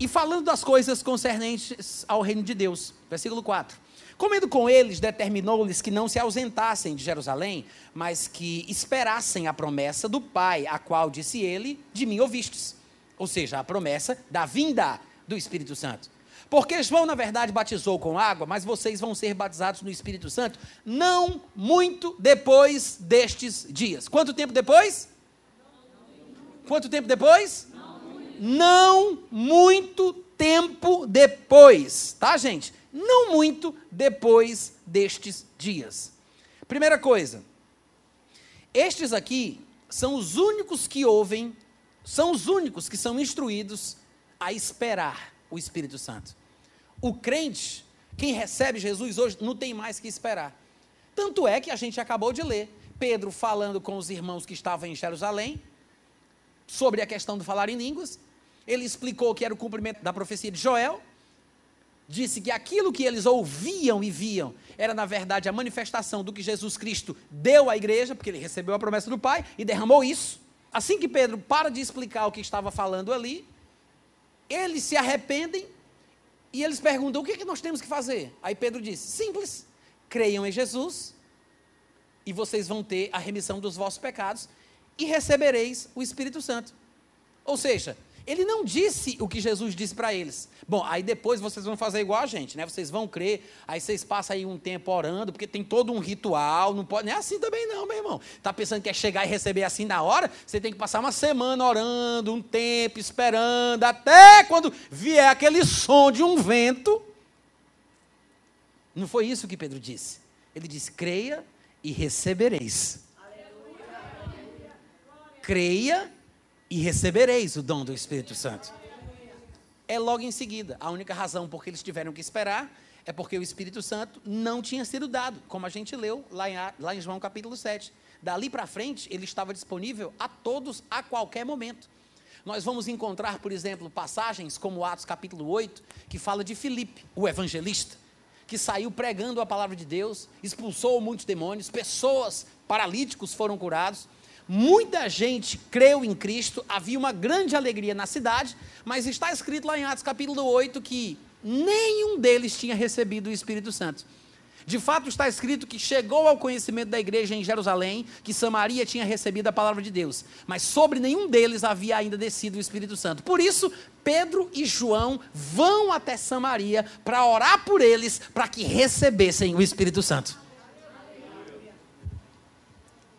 S1: E falando das coisas concernentes ao reino de Deus. Versículo 4. Comendo com eles, determinou-lhes que não se ausentassem de Jerusalém, mas que esperassem a promessa do Pai, a qual disse ele: De mim ouvistes. Ou seja, a promessa da vinda do Espírito Santo. Porque João, na verdade, batizou com água, mas vocês vão ser batizados no Espírito Santo não muito depois destes dias. Quanto tempo depois? Quanto tempo depois? Não muito tempo depois, tá, gente? Não muito depois destes dias. Primeira coisa, estes aqui são os únicos que ouvem, são os únicos que são instruídos a esperar o Espírito Santo. O crente, quem recebe Jesus hoje, não tem mais que esperar. Tanto é que a gente acabou de ler Pedro falando com os irmãos que estavam em Jerusalém sobre a questão do falar em línguas. Ele explicou que era o cumprimento da profecia de Joel disse que aquilo que eles ouviam e viam era, na verdade, a manifestação do que Jesus Cristo deu à igreja, porque ele recebeu a promessa do Pai e derramou isso. Assim que Pedro para de explicar o que estava falando ali, eles se arrependem e eles perguntam: o que, é que nós temos que fazer? Aí Pedro disse: simples, creiam em Jesus e vocês vão ter a remissão dos vossos pecados e recebereis o Espírito Santo. Ou seja, ele não disse o que Jesus disse para eles. Bom, aí depois vocês vão fazer igual a gente, né? Vocês vão crer, aí vocês passam aí um tempo orando, porque tem todo um ritual, não pode, não é assim também não, meu irmão. Tá pensando que é chegar e receber assim na hora? Você tem que passar uma semana orando, um tempo esperando, até quando vier aquele som de um vento. Não foi isso que Pedro disse. Ele disse: "Creia e recebereis". Creia e recebereis o dom do Espírito Santo. É logo em seguida. A única razão por que eles tiveram que esperar é porque o Espírito Santo não tinha sido dado, como a gente leu lá em, lá em João capítulo 7. Dali para frente, ele estava disponível a todos a qualquer momento. Nós vamos encontrar, por exemplo, passagens como Atos capítulo 8, que fala de Filipe, o evangelista, que saiu pregando a palavra de Deus, expulsou muitos demônios, pessoas paralíticos foram curados. Muita gente creu em Cristo, havia uma grande alegria na cidade, mas está escrito lá em Atos capítulo 8 que nenhum deles tinha recebido o Espírito Santo. De fato, está escrito que chegou ao conhecimento da igreja em Jerusalém que Samaria tinha recebido a palavra de Deus, mas sobre nenhum deles havia ainda descido o Espírito Santo. Por isso, Pedro e João vão até Samaria para orar por eles, para que recebessem o Espírito Santo.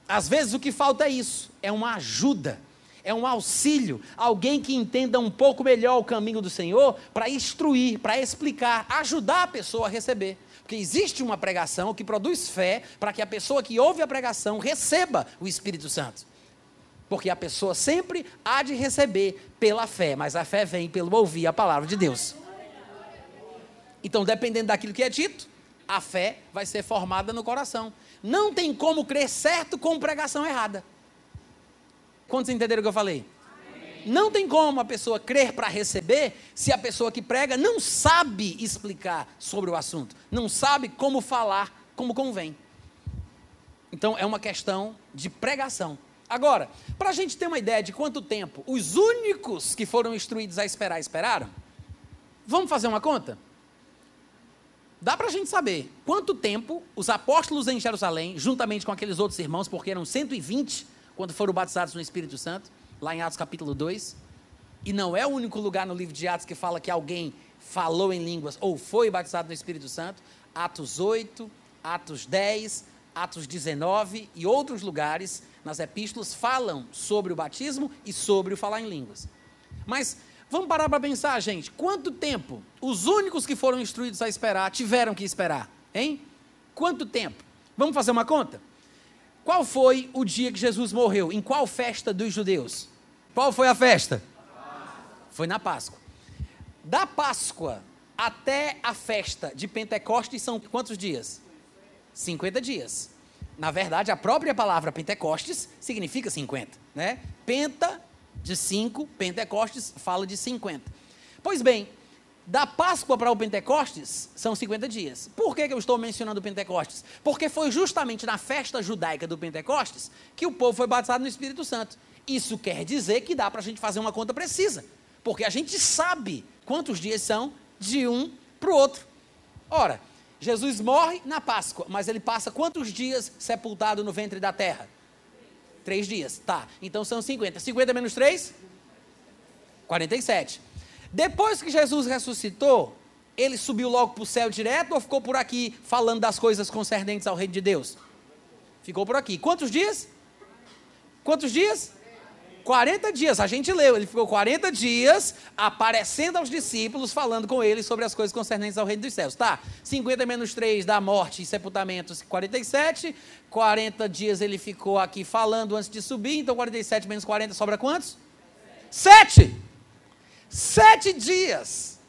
S1: Às vezes o que falta é isso, é uma ajuda, é um auxílio, alguém que entenda um pouco melhor o caminho do Senhor para instruir, para explicar, ajudar a pessoa a receber. Porque existe uma pregação que produz fé para que a pessoa que ouve a pregação receba o Espírito Santo. Porque a pessoa sempre há de receber pela fé, mas a fé vem pelo ouvir a palavra de Deus. Então, dependendo daquilo que é dito, a fé vai ser formada no coração. Não tem como crer certo com pregação errada. Quantos entenderam o que eu falei? Não tem como a pessoa crer para receber se a pessoa que prega não sabe explicar sobre o assunto, não sabe como falar como convém. Então é uma questão de pregação. Agora, para a gente ter uma ideia de quanto tempo os únicos que foram instruídos a esperar esperaram, vamos fazer uma conta? Dá para a gente saber quanto tempo os apóstolos em Jerusalém, juntamente com aqueles outros irmãos, porque eram 120 quando foram batizados no Espírito Santo, lá em Atos capítulo 2. E não é o único lugar no livro de Atos que fala que alguém falou em línguas ou foi batizado no Espírito Santo. Atos 8, Atos 10, Atos 19 e outros lugares nas epístolas falam sobre o batismo e sobre o falar em línguas. Mas Vamos parar para pensar, gente. Quanto tempo os únicos que foram instruídos a esperar tiveram que esperar? Hein? Quanto tempo? Vamos fazer uma conta? Qual foi o dia que Jesus morreu? Em qual festa dos judeus? Qual foi a festa? Foi na Páscoa. Da Páscoa até a festa de Pentecostes são quantos dias? 50 dias. Na verdade, a própria palavra Pentecostes significa 50, né? Penta de 5, Pentecostes fala de 50. Pois bem, da Páscoa para o Pentecostes são 50 dias. Por que, que eu estou mencionando o Pentecostes? Porque foi justamente na festa judaica do Pentecostes que o povo foi batizado no Espírito Santo. Isso quer dizer que dá para a gente fazer uma conta precisa. Porque a gente sabe quantos dias são de um para o outro. Ora, Jesus morre na Páscoa, mas ele passa quantos dias sepultado no ventre da terra? Três dias. Tá, então são 50. 50 menos 3? 47. Depois que Jesus ressuscitou, ele subiu logo para o céu direto ou ficou por aqui falando das coisas concernentes ao reino de Deus? Ficou por aqui. Quantos dias? Quantos dias? 40 dias, a gente leu, ele ficou 40 dias aparecendo aos discípulos, falando com eles sobre as coisas concernentes ao reino dos céus. Tá, 50 menos 3 da morte e sepultamento, 47. 40 dias ele ficou aqui falando antes de subir, então 47 menos 40 sobra quantos? Sete! Sete dias.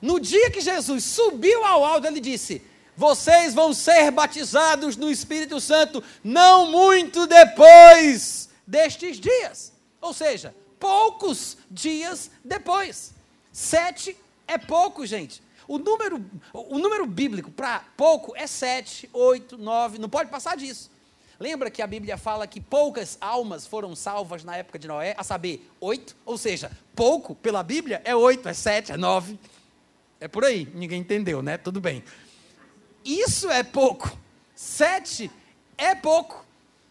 S1: No dia que Jesus subiu ao alto, ele disse: Vocês vão ser batizados no Espírito Santo, não muito depois destes dias. Ou seja, poucos dias depois. Sete é pouco, gente. O número, o número bíblico para pouco é sete, oito, nove, não pode passar disso. Lembra que a Bíblia fala que poucas almas foram salvas na época de Noé, a saber, oito? Ou seja, pouco pela Bíblia é oito, é sete, é nove. É por aí, ninguém entendeu, né? Tudo bem. Isso é pouco. Sete é pouco.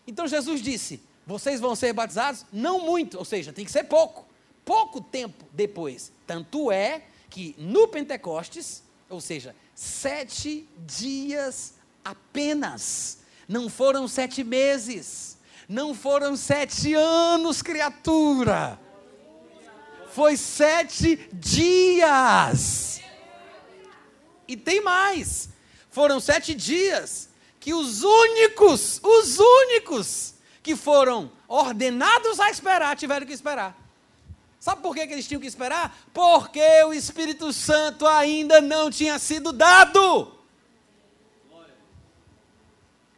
S1: Então Jesus disse: vocês vão ser batizados? Não muito, ou seja, tem que ser pouco. Pouco tempo depois. Tanto é que no Pentecostes, ou seja, sete dias apenas. Não foram sete meses. Não foram sete anos, criatura. Foi sete dias. E tem mais. Foram sete dias que os únicos, os únicos que foram ordenados a esperar tiveram que esperar. Sabe por que, que eles tinham que esperar? Porque o Espírito Santo ainda não tinha sido dado.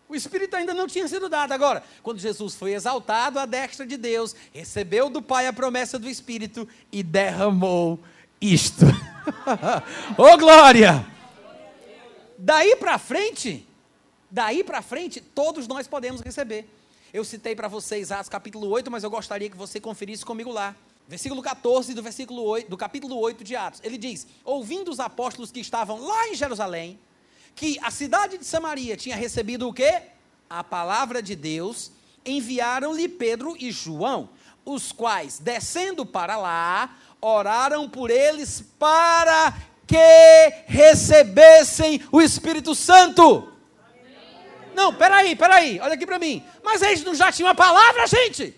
S1: O Espírito ainda não tinha sido dado. Agora, quando Jesus foi exaltado à destra de Deus, recebeu do Pai a promessa do Espírito e derramou isto. [laughs] Ô oh, glória! Daí para frente, daí para frente, todos nós podemos receber. Eu citei para vocês Atos capítulo 8, mas eu gostaria que você conferisse comigo lá. Versículo 14 do versículo 8, do capítulo 8 de Atos. Ele diz: "Ouvindo os apóstolos que estavam lá em Jerusalém, que a cidade de Samaria tinha recebido o quê? A palavra de Deus, enviaram-lhe Pedro e João, os quais, descendo para lá, oraram por eles para que recebessem o Espírito Santo. Não, peraí, peraí, olha aqui para mim. Mas eles não já tinham a palavra, gente?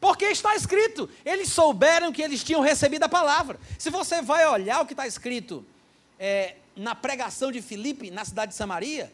S1: Porque está escrito, eles souberam que eles tinham recebido a palavra. Se você vai olhar o que está escrito é, na pregação de Filipe, na cidade de Samaria,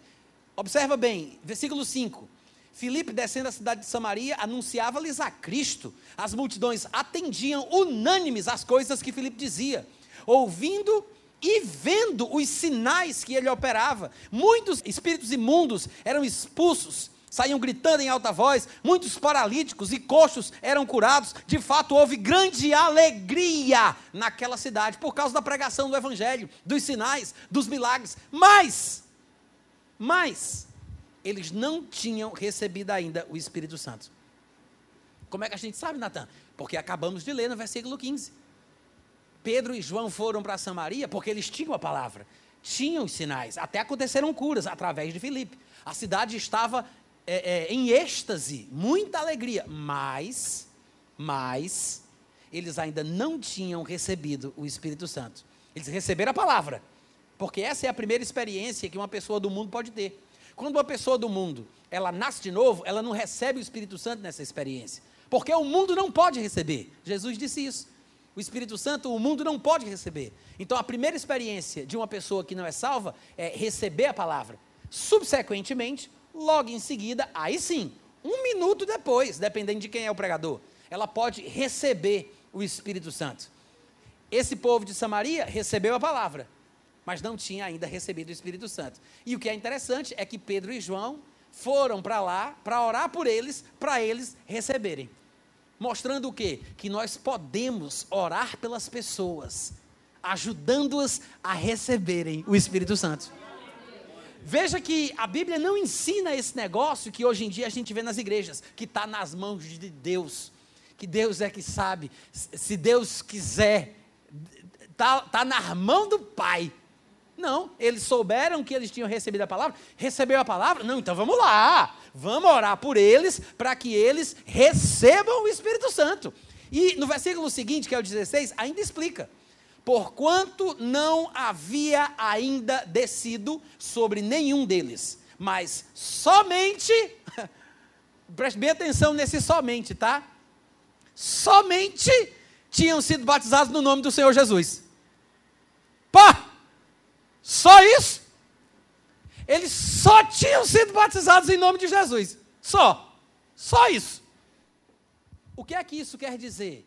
S1: observa bem, versículo 5. Filipe, descendo a cidade de Samaria, anunciava-lhes a Cristo. As multidões atendiam unânimes às coisas que Filipe dizia. Ouvindo e vendo os sinais que ele operava, muitos espíritos imundos eram expulsos, saíam gritando em alta voz, muitos paralíticos e coxos eram curados. De fato, houve grande alegria naquela cidade por causa da pregação do evangelho, dos sinais, dos milagres. Mas, mas eles não tinham recebido ainda o Espírito Santo. Como é que a gente sabe, Natan? Porque acabamos de ler no versículo 15. Pedro e João foram para Samaria porque eles tinham a palavra, tinham os sinais, até aconteceram curas através de Filipe. A cidade estava é, é, em êxtase, muita alegria, mas, mas, eles ainda não tinham recebido o Espírito Santo. Eles receberam a palavra, porque essa é a primeira experiência que uma pessoa do mundo pode ter. Quando uma pessoa do mundo, ela nasce de novo, ela não recebe o Espírito Santo nessa experiência, porque o mundo não pode receber. Jesus disse isso o Espírito Santo o mundo não pode receber. Então a primeira experiência de uma pessoa que não é salva é receber a palavra. Subsequentemente, logo em seguida, aí sim, um minuto depois, dependendo de quem é o pregador, ela pode receber o Espírito Santo. Esse povo de Samaria recebeu a palavra, mas não tinha ainda recebido o Espírito Santo. E o que é interessante é que Pedro e João foram para lá para orar por eles, para eles receberem. Mostrando o quê? Que nós podemos orar pelas pessoas, ajudando-as a receberem o Espírito Santo. Veja que a Bíblia não ensina esse negócio que hoje em dia a gente vê nas igrejas, que está nas mãos de Deus, que Deus é que sabe. Se Deus quiser, está tá na mão do Pai. Não, eles souberam que eles tinham recebido a palavra. Recebeu a palavra? Não, então vamos lá. Vamos orar por eles para que eles recebam o Espírito Santo. E no versículo seguinte, que é o 16, ainda explica. Porquanto não havia ainda descido sobre nenhum deles, mas somente, [laughs] preste bem atenção nesse somente, tá? Somente tinham sido batizados no nome do Senhor Jesus. Pá! Só isso? Eles só tinham sido batizados em nome de Jesus. Só. Só isso. O que é que isso quer dizer?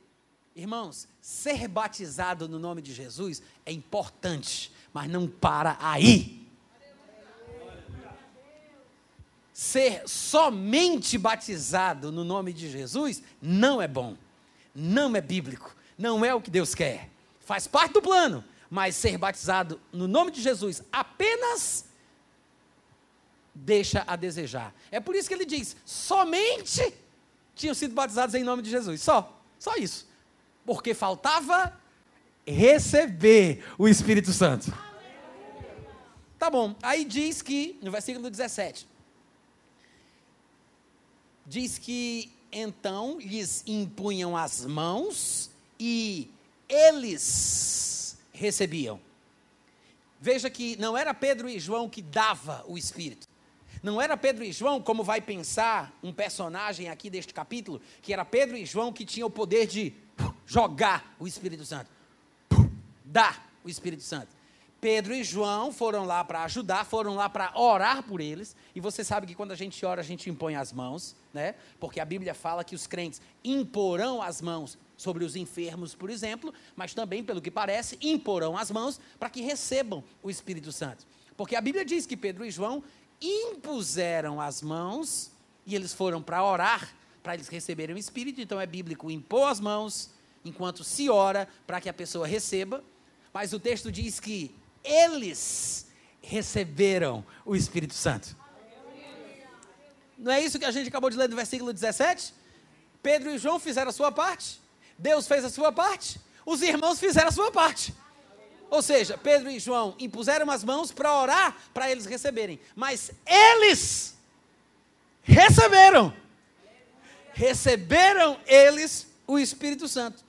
S1: Irmãos, ser batizado no nome de Jesus é importante, mas não para aí. Ser somente batizado no nome de Jesus não é bom, não é bíblico, não é o que Deus quer. Faz parte do plano, mas ser batizado no nome de Jesus apenas deixa a desejar. É por isso que ele diz: somente tinham sido batizados em nome de Jesus. Só, só isso. Porque faltava receber o Espírito Santo. Tá bom. Aí diz que, no versículo 17, diz que então lhes impunham as mãos e eles recebiam. Veja que não era Pedro e João que dava o Espírito. Não era Pedro e João, como vai pensar um personagem aqui deste capítulo, que era Pedro e João que tinham o poder de jogar o Espírito Santo, dar o Espírito Santo. Pedro e João foram lá para ajudar, foram lá para orar por eles. E você sabe que quando a gente ora, a gente impõe as mãos, né? Porque a Bíblia fala que os crentes imporão as mãos sobre os enfermos, por exemplo, mas também, pelo que parece, imporão as mãos para que recebam o Espírito Santo. Porque a Bíblia diz que Pedro e João impuseram as mãos e eles foram para orar, para eles receberem o Espírito, então é bíblico impor as mãos enquanto se ora para que a pessoa receba, mas o texto diz que eles receberam o Espírito Santo. Não é isso que a gente acabou de ler no versículo 17? Pedro e João fizeram a sua parte, Deus fez a sua parte, os irmãos fizeram a sua parte. Ou seja, Pedro e João impuseram as mãos para orar para eles receberem, mas eles receberam. Receberam eles o Espírito Santo.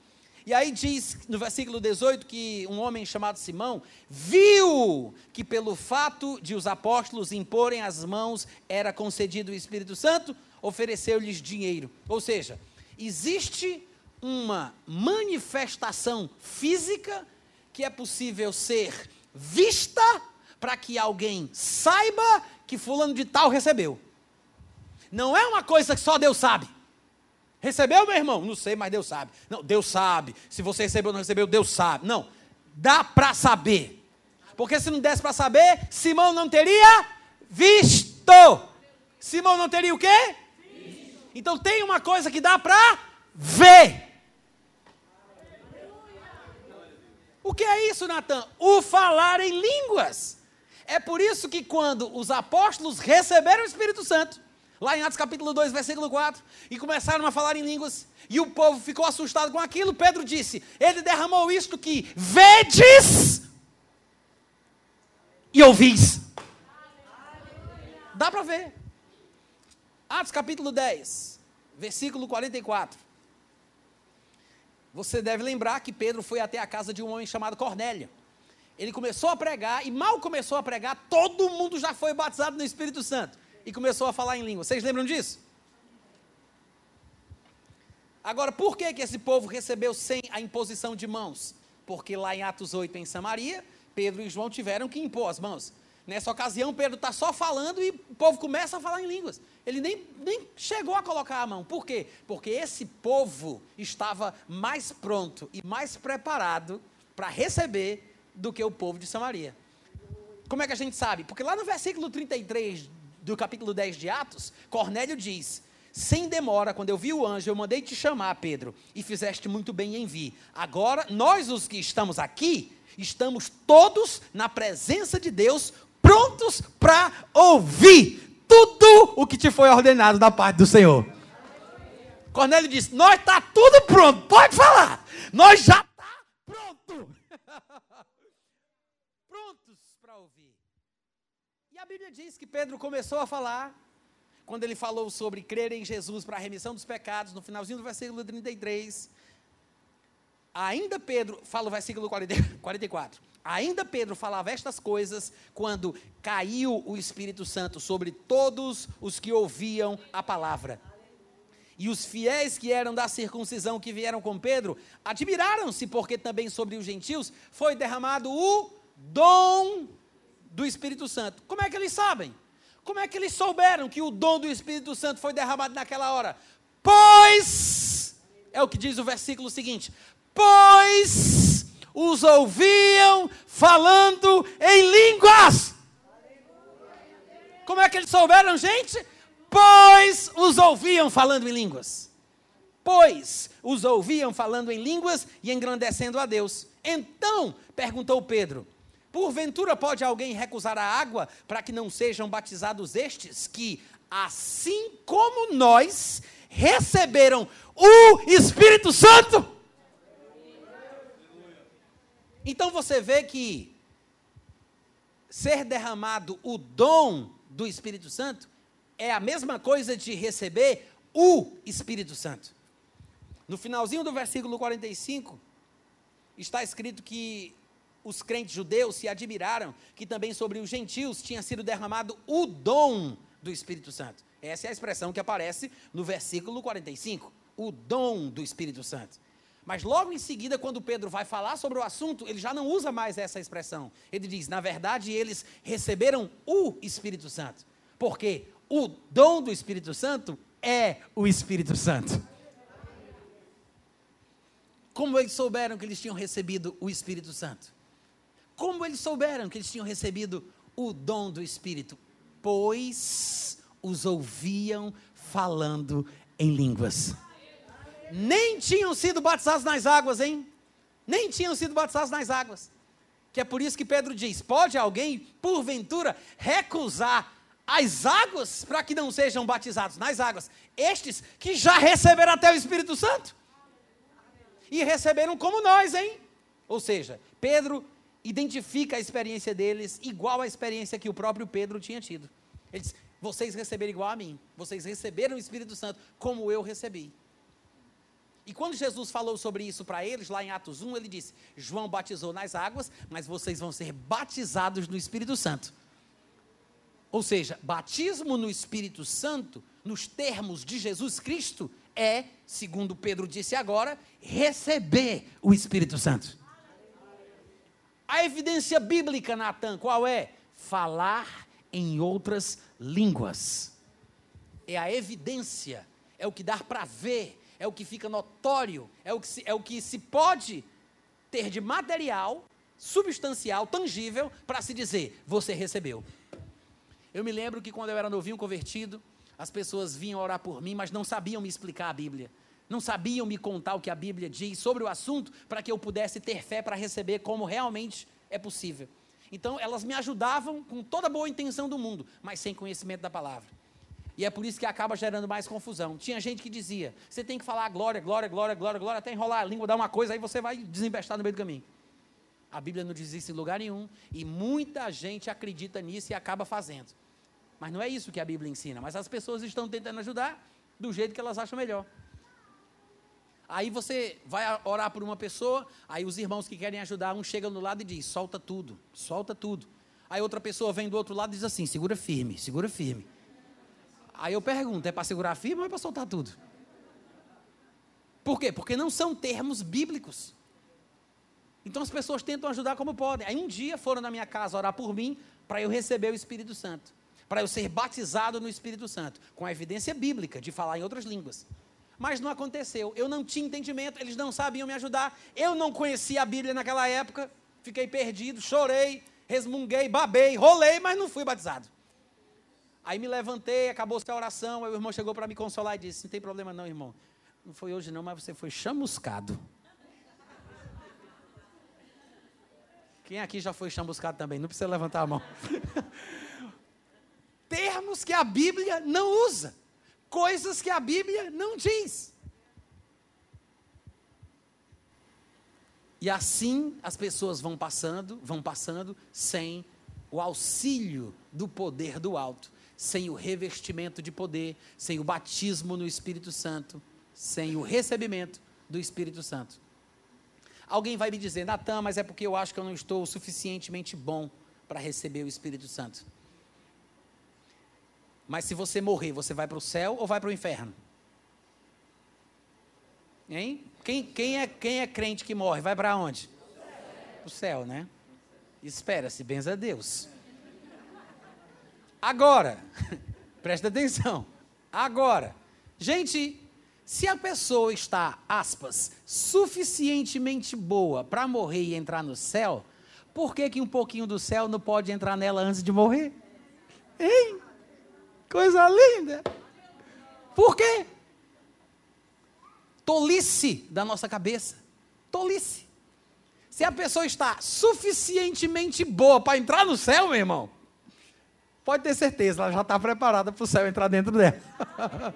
S1: E aí diz no versículo 18 que um homem chamado Simão viu que pelo fato de os apóstolos imporem as mãos era concedido o Espírito Santo, ofereceu-lhes dinheiro. Ou seja, existe uma manifestação física que é possível ser vista para que alguém saiba que fulano de tal recebeu. Não é uma coisa que só Deus sabe. Recebeu, meu irmão? Não sei, mas Deus sabe. Não, Deus sabe. Se você recebeu ou não recebeu, Deus sabe. Não, dá para saber. Porque se não desse para saber, Simão não teria visto. Simão não teria o quê? Visto. Então tem uma coisa que dá para ver. O que é isso, Natan? O falar em línguas. É por isso que quando os apóstolos receberam o Espírito Santo, lá em Atos capítulo 2, versículo 4, e começaram a falar em línguas, e o povo ficou assustado com aquilo, Pedro disse: Ele derramou isto que vedes e ouvis. Dá para ver. Atos capítulo 10, versículo 44. Você deve lembrar que Pedro foi até a casa de um homem chamado Cornélio. Ele começou a pregar e mal começou a pregar, todo mundo já foi batizado no Espírito Santo e começou a falar em língua. Vocês lembram disso? Agora, por que, que esse povo recebeu sem a imposição de mãos? Porque lá em Atos 8, em Samaria, Pedro e João tiveram que impor as mãos. Nessa ocasião, Pedro está só falando e o povo começa a falar em línguas. Ele nem, nem chegou a colocar a mão. Por quê? Porque esse povo estava mais pronto e mais preparado para receber do que o povo de Samaria. Como é que a gente sabe? Porque lá no versículo 33 do capítulo 10 de Atos, Cornélio diz: sem demora, quando eu vi o anjo, eu mandei te chamar, Pedro, e fizeste muito bem em vir. Agora, nós os que estamos aqui, estamos todos na presença de Deus, prontos para ouvir tudo o que te foi ordenado da parte do Senhor. Cornélio disse: Nós está tudo pronto, pode falar. Nós já está pronto. [laughs] Prontos para ouvir. E a Bíblia diz que Pedro começou a falar, quando ele falou sobre crer em Jesus para a remissão dos pecados, no finalzinho do versículo 33. Ainda Pedro, fala o versículo 44. [laughs] Ainda Pedro falava estas coisas quando caiu o Espírito Santo sobre todos os que ouviam a palavra. E os fiéis que eram da circuncisão que vieram com Pedro admiraram-se, porque também sobre os gentios foi derramado o dom do Espírito Santo. Como é que eles sabem? Como é que eles souberam que o dom do Espírito Santo foi derramado naquela hora? Pois, é o que diz o versículo seguinte: pois os ouviam falando em línguas. Como é que eles souberam, gente? Pois os ouviam falando em línguas. Pois os ouviam falando em línguas e engrandecendo a Deus. Então, perguntou Pedro: Porventura pode alguém recusar a água para que não sejam batizados estes que, assim como nós, receberam o Espírito Santo? Então você vê que ser derramado o dom do Espírito Santo é a mesma coisa de receber o Espírito Santo. No finalzinho do versículo 45, está escrito que os crentes judeus se admiraram que também sobre os gentios tinha sido derramado o dom do Espírito Santo. Essa é a expressão que aparece no versículo 45, o dom do Espírito Santo. Mas logo em seguida, quando Pedro vai falar sobre o assunto, ele já não usa mais essa expressão. Ele diz: na verdade, eles receberam o Espírito Santo. Porque o dom do Espírito Santo é o Espírito Santo. Como eles souberam que eles tinham recebido o Espírito Santo? Como eles souberam que eles tinham recebido o dom do Espírito? Pois os ouviam falando em línguas nem tinham sido batizados nas águas, hein? Nem tinham sido batizados nas águas. Que é por isso que Pedro diz: pode alguém, porventura, recusar as águas para que não sejam batizados nas águas? Estes que já receberam até o Espírito Santo. E receberam como nós, hein? Ou seja, Pedro identifica a experiência deles igual à experiência que o próprio Pedro tinha tido. Ele diz: vocês receberam igual a mim, vocês receberam o Espírito Santo como eu recebi. E quando Jesus falou sobre isso para eles, lá em Atos 1, ele disse: João batizou nas águas, mas vocês vão ser batizados no Espírito Santo. Ou seja, batismo no Espírito Santo, nos termos de Jesus Cristo, é, segundo Pedro disse agora, receber o Espírito Santo. A evidência bíblica, Natan, qual é? Falar em outras línguas. É a evidência, é o que dá para ver é o que fica notório, é o que se, é o que se pode ter de material, substancial, tangível, para se dizer: você recebeu. Eu me lembro que quando eu era novinho convertido, as pessoas vinham orar por mim, mas não sabiam me explicar a Bíblia. Não sabiam me contar o que a Bíblia diz sobre o assunto para que eu pudesse ter fé para receber como realmente é possível. Então, elas me ajudavam com toda a boa intenção do mundo, mas sem conhecimento da palavra. E é por isso que acaba gerando mais confusão. Tinha gente que dizia: você tem que falar glória, glória, glória, glória, glória, até enrolar a língua, dar uma coisa, aí você vai desembestar no meio do caminho. A Bíblia não diz isso em lugar nenhum. E muita gente acredita nisso e acaba fazendo. Mas não é isso que a Bíblia ensina. Mas as pessoas estão tentando ajudar do jeito que elas acham melhor. Aí você vai orar por uma pessoa, aí os irmãos que querem ajudar, um chega no lado e diz: solta tudo, solta tudo. Aí outra pessoa vem do outro lado e diz assim: segura firme, segura firme. Aí eu pergunto: é para segurar firme ou é para soltar tudo? Por quê? Porque não são termos bíblicos. Então as pessoas tentam ajudar como podem. Aí um dia foram na minha casa orar por mim para eu receber o Espírito Santo, para eu ser batizado no Espírito Santo, com a evidência bíblica de falar em outras línguas. Mas não aconteceu. Eu não tinha entendimento, eles não sabiam me ajudar. Eu não conhecia a Bíblia naquela época. Fiquei perdido, chorei, resmunguei, babei, rolei, mas não fui batizado. Aí me levantei, acabou-se a oração, aí o irmão chegou para me consolar e disse: Não tem problema não, irmão. Não foi hoje não, mas você foi chamuscado. Quem aqui já foi chamuscado também? Não precisa levantar a mão. [laughs] Termos que a Bíblia não usa. Coisas que a Bíblia não diz. E assim as pessoas vão passando, vão passando sem o auxílio do poder do alto sem o revestimento de poder, sem o batismo no Espírito Santo, sem o recebimento do Espírito Santo. Alguém vai me dizer, Natan, mas é porque eu acho que eu não estou suficientemente bom para receber o Espírito Santo. Mas se você morrer, você vai para o céu ou vai para o inferno? Hein? Quem, quem, é, quem é crente que morre? Vai para onde? Para o céu, né? Espera-se, benza a Deus. Agora, [laughs] presta atenção. Agora, gente, se a pessoa está, aspas, suficientemente boa para morrer e entrar no céu, por que, que um pouquinho do céu não pode entrar nela antes de morrer? Hein? Coisa linda! Por quê? Tolice da nossa cabeça. Tolice. Se a pessoa está suficientemente boa para entrar no céu, meu irmão, Pode ter certeza, ela já está preparada para o céu entrar dentro dela. [laughs]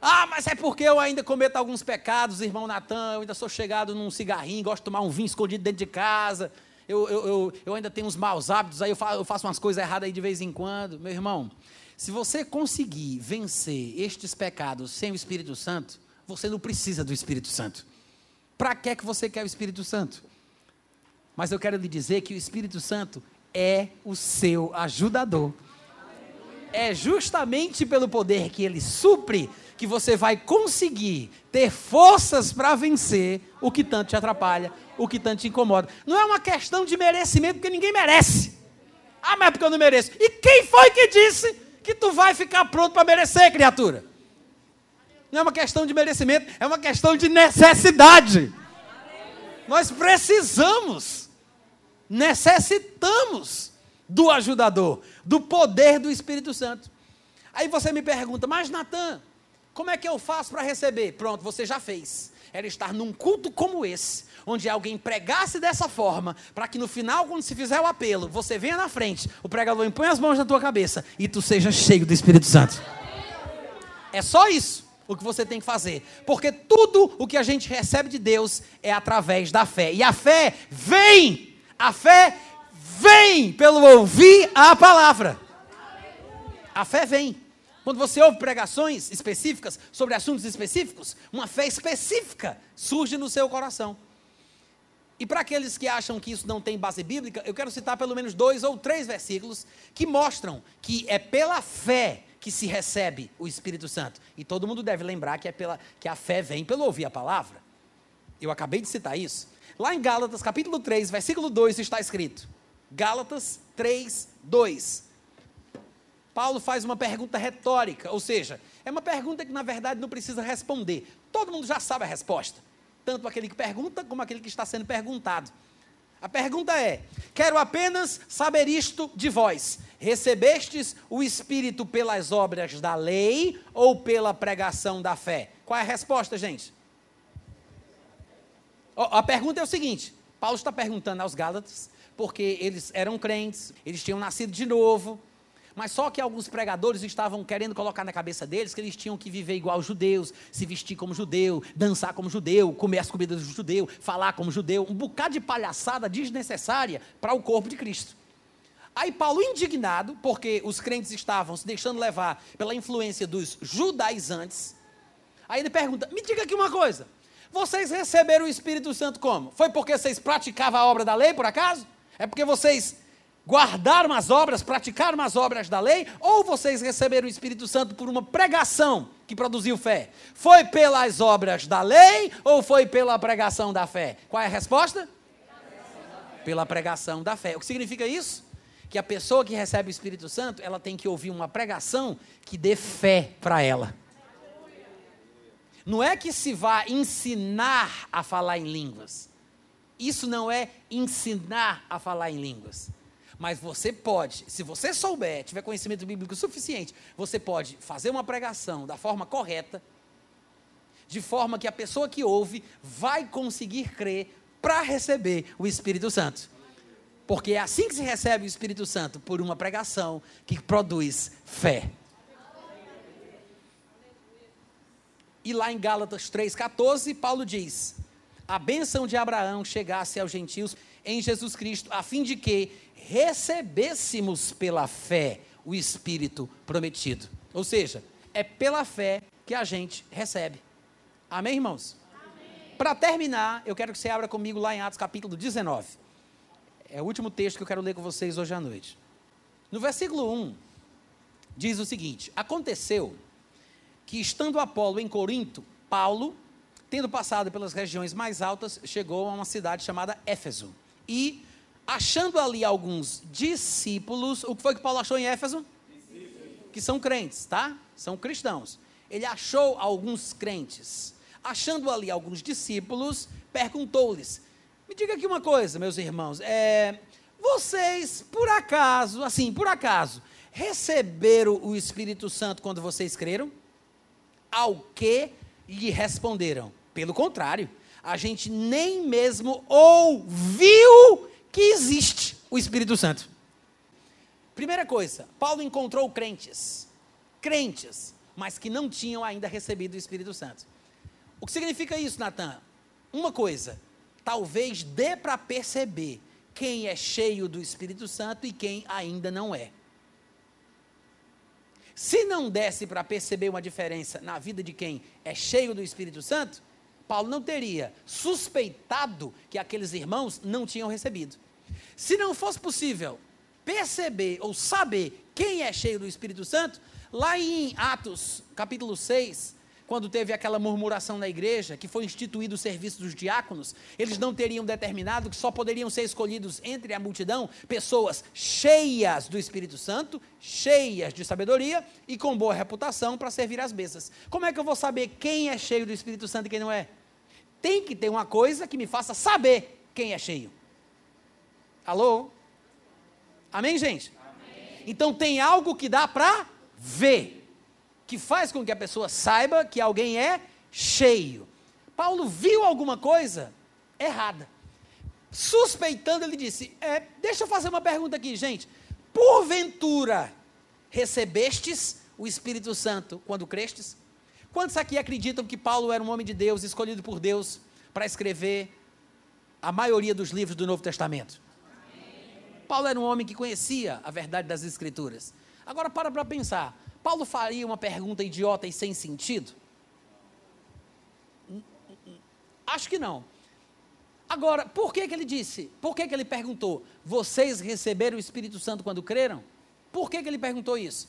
S1: ah, mas é porque eu ainda cometo alguns pecados, irmão Natan, eu ainda sou chegado num cigarrinho, gosto de tomar um vinho escondido dentro de casa, eu, eu, eu, eu ainda tenho uns maus hábitos, aí eu faço, umas coisas erradas aí de vez em quando. Meu irmão, se você conseguir vencer estes pecados sem o Espírito Santo, você não precisa do Espírito Santo. Para que, que você quer o Espírito Santo? Mas eu quero lhe dizer que o Espírito Santo, é o seu ajudador. É justamente pelo poder que ele supre que você vai conseguir ter forças para vencer o que tanto te atrapalha, o que tanto te incomoda. Não é uma questão de merecimento, porque ninguém merece. Ah, mas é porque eu não mereço. E quem foi que disse que tu vai ficar pronto para merecer, criatura? Não é uma questão de merecimento, é uma questão de necessidade. Nós precisamos necessitamos do ajudador, do poder do Espírito Santo. Aí você me pergunta, mas Natan, como é que eu faço para receber? Pronto, você já fez. Era estar num culto como esse, onde alguém pregasse dessa forma, para que no final, quando se fizer o apelo, você venha na frente, o pregador impõe as mãos na tua cabeça e tu seja cheio do Espírito Santo. É só isso o que você tem que fazer, porque tudo o que a gente recebe de Deus é através da fé, e a fé vem a fé vem pelo ouvir a palavra. A fé vem. Quando você ouve pregações específicas sobre assuntos específicos, uma fé específica surge no seu coração. E para aqueles que acham que isso não tem base bíblica, eu quero citar pelo menos dois ou três versículos que mostram que é pela fé que se recebe o Espírito Santo. E todo mundo deve lembrar que, é pela, que a fé vem pelo ouvir a palavra. Eu acabei de citar isso. Lá em Gálatas, capítulo 3, versículo 2, está escrito. Gálatas 3, 2. Paulo faz uma pergunta retórica, ou seja, é uma pergunta que na verdade não precisa responder. Todo mundo já sabe a resposta, tanto aquele que pergunta como aquele que está sendo perguntado. A pergunta é: quero apenas saber isto de vós: recebestes o Espírito pelas obras da lei ou pela pregação da fé? Qual é a resposta, gente? A pergunta é o seguinte: Paulo está perguntando aos Gálatas, porque eles eram crentes, eles tinham nascido de novo, mas só que alguns pregadores estavam querendo colocar na cabeça deles que eles tinham que viver igual os judeus, se vestir como judeu, dançar como judeu, comer as comidas do judeu, falar como judeu, um bocado de palhaçada desnecessária para o corpo de Cristo. Aí Paulo, indignado, porque os crentes estavam se deixando levar pela influência dos judaizantes, aí ele pergunta: me diga aqui uma coisa. Vocês receberam o Espírito Santo como? Foi porque vocês praticavam a obra da lei, por acaso? É porque vocês guardaram as obras, praticaram as obras da lei? Ou vocês receberam o Espírito Santo por uma pregação que produziu fé? Foi pelas obras da lei ou foi pela pregação da fé? Qual é a resposta? Pela pregação da fé. O que significa isso? Que a pessoa que recebe o Espírito Santo, ela tem que ouvir uma pregação que dê fé para ela. Não é que se vá ensinar a falar em línguas. Isso não é ensinar a falar em línguas. Mas você pode, se você souber, tiver conhecimento bíblico suficiente, você pode fazer uma pregação da forma correta, de forma que a pessoa que ouve vai conseguir crer para receber o Espírito Santo. Porque é assim que se recebe o Espírito Santo, por uma pregação que produz fé. E lá em Gálatas 3,14, Paulo diz: a bênção de Abraão chegasse aos gentios em Jesus Cristo, a fim de que recebêssemos pela fé o Espírito prometido. Ou seja, é pela fé que a gente recebe. Amém, irmãos? Para terminar, eu quero que você abra comigo lá em Atos capítulo 19. É o último texto que eu quero ler com vocês hoje à noite. No versículo 1, diz o seguinte: Aconteceu que, estando Apolo em Corinto, Paulo, tendo passado pelas regiões mais altas, chegou a uma cidade chamada Éfeso. E, achando ali alguns discípulos, o que foi que Paulo achou em Éfeso? Discípulos. Que são crentes, tá? São cristãos. Ele achou alguns crentes achando ali alguns discípulos, perguntou-lhes: Me diga aqui uma coisa, meus irmãos, é, vocês, por acaso, assim, por acaso, receberam o Espírito Santo quando vocês creram? Ao que lhe responderam: Pelo contrário, a gente nem mesmo ouviu que existe o Espírito Santo. Primeira coisa, Paulo encontrou crentes, crentes, mas que não tinham ainda recebido o Espírito Santo. O que significa isso, Natan? Uma coisa, talvez dê para perceber quem é cheio do Espírito Santo e quem ainda não é. Se não desse para perceber uma diferença na vida de quem é cheio do Espírito Santo, Paulo não teria suspeitado que aqueles irmãos não tinham recebido. Se não fosse possível perceber ou saber quem é cheio do Espírito Santo, lá em Atos, capítulo 6, quando teve aquela murmuração na igreja, que foi instituído o serviço dos diáconos, eles não teriam determinado que só poderiam ser escolhidos entre a multidão pessoas cheias do Espírito Santo, cheias de sabedoria e com boa reputação para servir às mesas. Como é que eu vou saber quem é cheio do Espírito Santo e quem não é? Tem que ter uma coisa que me faça saber quem é cheio. Alô? Amém, gente? Amém. Então tem algo que dá para ver que faz com que a pessoa saiba que alguém é cheio. Paulo viu alguma coisa errada. Suspeitando, ele disse: é, Deixa eu fazer uma pergunta aqui, gente. Porventura recebestes o Espírito Santo quando crestes? Quantos aqui acreditam que Paulo era um homem de Deus, escolhido por Deus para escrever a maioria dos livros do Novo Testamento? Paulo era um homem que conhecia a verdade das Escrituras. Agora para para pensar. Paulo faria uma pergunta idiota e sem sentido? Acho que não. Agora, por que, que ele disse? Por que, que ele perguntou? Vocês receberam o Espírito Santo quando creram? Por que, que ele perguntou isso?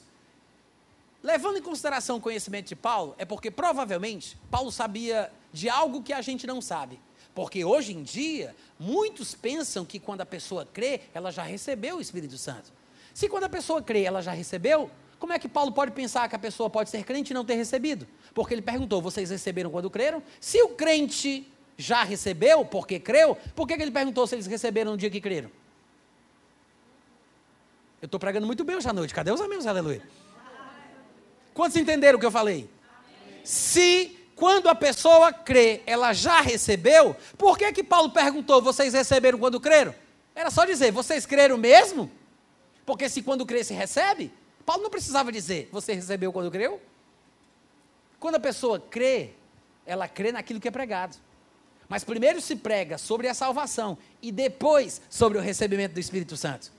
S1: Levando em consideração o conhecimento de Paulo, é porque provavelmente Paulo sabia de algo que a gente não sabe. Porque hoje em dia, muitos pensam que quando a pessoa crê, ela já recebeu o Espírito Santo. Se quando a pessoa crê, ela já recebeu, como é que Paulo pode pensar que a pessoa pode ser crente e não ter recebido? Porque ele perguntou: vocês receberam quando creram? Se o crente já recebeu porque creu, por que, ele perguntou se eles receberam no dia que creram? Eu estou pregando muito bem hoje à noite. Cadê os amigos? Aleluia. Quantos entenderam o que eu falei? Se quando a pessoa crê, ela já recebeu, por que que Paulo perguntou, vocês receberam quando creram? Era só dizer, vocês creram mesmo? Porque se quando crê se recebe, Paulo não precisava dizer, você recebeu quando creu? Quando a pessoa crê, ela crê naquilo que é pregado. Mas primeiro se prega sobre a salvação e depois sobre o recebimento do Espírito Santo.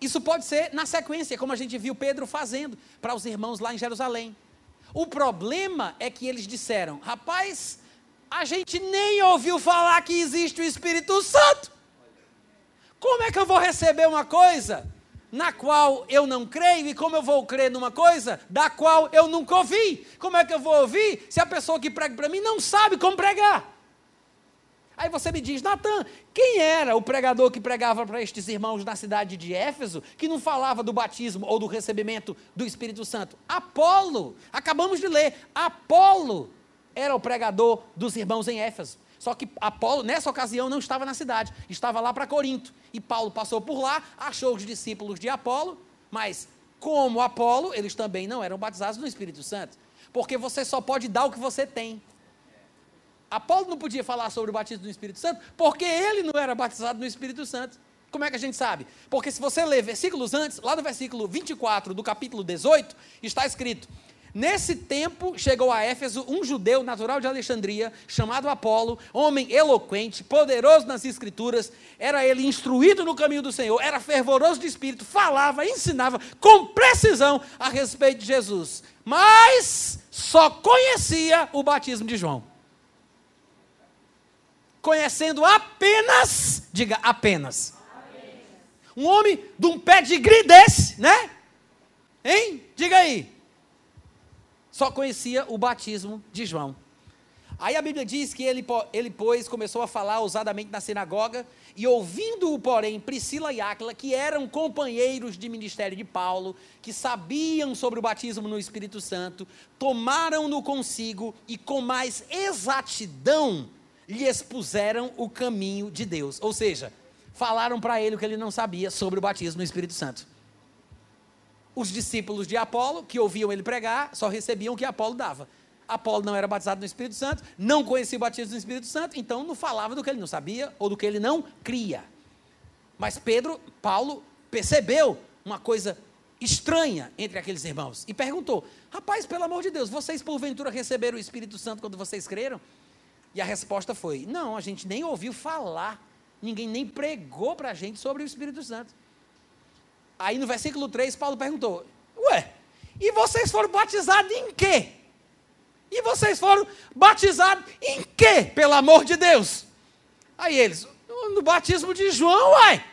S1: Isso pode ser na sequência, como a gente viu Pedro fazendo para os irmãos lá em Jerusalém. O problema é que eles disseram: rapaz, a gente nem ouviu falar que existe o Espírito Santo. Como é que eu vou receber uma coisa na qual eu não creio, e como eu vou crer numa coisa da qual eu nunca ouvi? Como é que eu vou ouvir se a pessoa que prega para mim não sabe como pregar? Aí você me diz, Natan, quem era o pregador que pregava para estes irmãos na cidade de Éfeso, que não falava do batismo ou do recebimento do Espírito Santo? Apolo, acabamos de ler, Apolo era o pregador dos irmãos em Éfeso. Só que Apolo, nessa ocasião, não estava na cidade, estava lá para Corinto. E Paulo passou por lá, achou os discípulos de Apolo, mas como Apolo, eles também não eram batizados no Espírito Santo. Porque você só pode dar o que você tem. Apolo não podia falar sobre o batismo do Espírito Santo, porque ele não era batizado no Espírito Santo. Como é que a gente sabe? Porque se você ler versículos antes, lá no versículo 24 do capítulo 18, está escrito: Nesse tempo chegou a Éfeso um judeu natural de Alexandria, chamado Apolo, homem eloquente, poderoso nas escrituras, era ele instruído no caminho do Senhor, era fervoroso de espírito, falava, ensinava com precisão a respeito de Jesus, mas só conhecia o batismo de João. Conhecendo apenas, diga apenas, um homem de um pé de desse, né? Hein? Diga aí só conhecia o batismo de João. Aí a Bíblia diz que ele, ele, pois, começou a falar ousadamente na sinagoga, e ouvindo-o, porém, Priscila e Áquila, que eram companheiros de ministério de Paulo, que sabiam sobre o batismo no Espírito Santo, tomaram-no consigo e com mais exatidão lhe expuseram o caminho de Deus. Ou seja, falaram para ele o que ele não sabia sobre o batismo no Espírito Santo. Os discípulos de Apolo, que ouviam ele pregar, só recebiam o que Apolo dava. Apolo não era batizado no Espírito Santo, não conhecia o batismo no Espírito Santo, então não falava do que ele não sabia ou do que ele não cria. Mas Pedro, Paulo, percebeu uma coisa estranha entre aqueles irmãos e perguntou: Rapaz, pelo amor de Deus, vocês porventura receberam o Espírito Santo quando vocês creram? E a resposta foi: Não, a gente nem ouviu falar, ninguém nem pregou para a gente sobre o Espírito Santo. Aí no versículo 3, Paulo perguntou: Ué, e vocês foram batizados em quê? E vocês foram batizados em quê, pelo amor de Deus? Aí eles, no batismo de João, uai.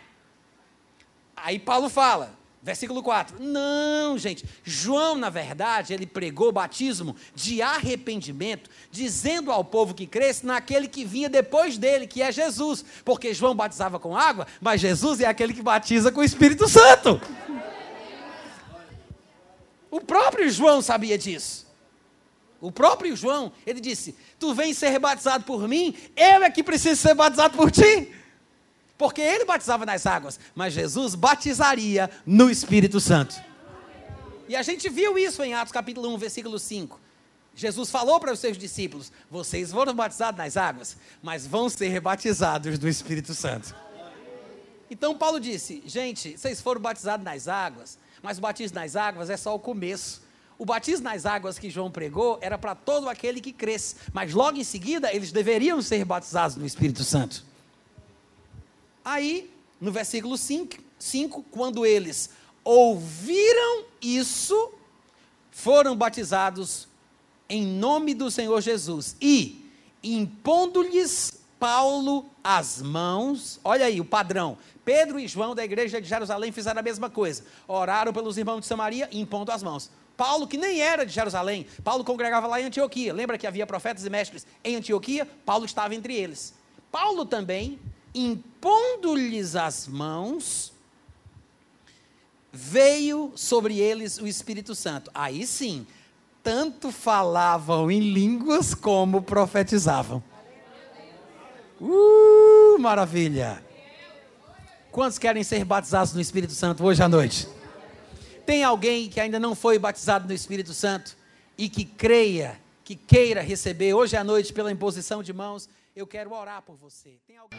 S1: Aí Paulo fala: Versículo 4. Não, gente. João, na verdade, ele pregou batismo de arrependimento, dizendo ao povo que cresce naquele que vinha depois dele, que é Jesus. Porque João batizava com água, mas Jesus é aquele que batiza com o Espírito Santo. O próprio João sabia disso. O próprio João, ele disse: Tu vens ser batizado por mim, eu é que preciso ser batizado por ti. Porque ele batizava nas águas, mas Jesus batizaria no Espírito Santo. E a gente viu isso em Atos capítulo 1, versículo 5. Jesus falou para os seus discípulos: Vocês foram batizados nas águas, mas vão ser rebatizados do Espírito Santo. Então Paulo disse: Gente, vocês foram batizados nas águas, mas o batismo nas águas é só o começo. O batismo nas águas que João pregou era para todo aquele que cresce, mas logo em seguida eles deveriam ser batizados no Espírito Santo. Aí, no versículo 5, 5 quando eles ouviram isso, foram batizados em nome do Senhor Jesus e, impondo-lhes Paulo as mãos, olha aí o padrão. Pedro e João da igreja de Jerusalém fizeram a mesma coisa. Oraram pelos irmãos de Samaria, impondo as mãos. Paulo, que nem era de Jerusalém, Paulo congregava lá em Antioquia. Lembra que havia profetas e mestres em Antioquia? Paulo estava entre eles. Paulo também impondo-lhes as mãos, veio sobre eles o Espírito Santo. Aí sim, tanto falavam em línguas como profetizavam. Uh, maravilha! Quantos querem ser batizados no Espírito Santo hoje à noite? Tem alguém que ainda não foi batizado no Espírito Santo e que creia, que queira receber hoje à noite pela imposição de mãos? Eu quero orar por você. Tem alguém.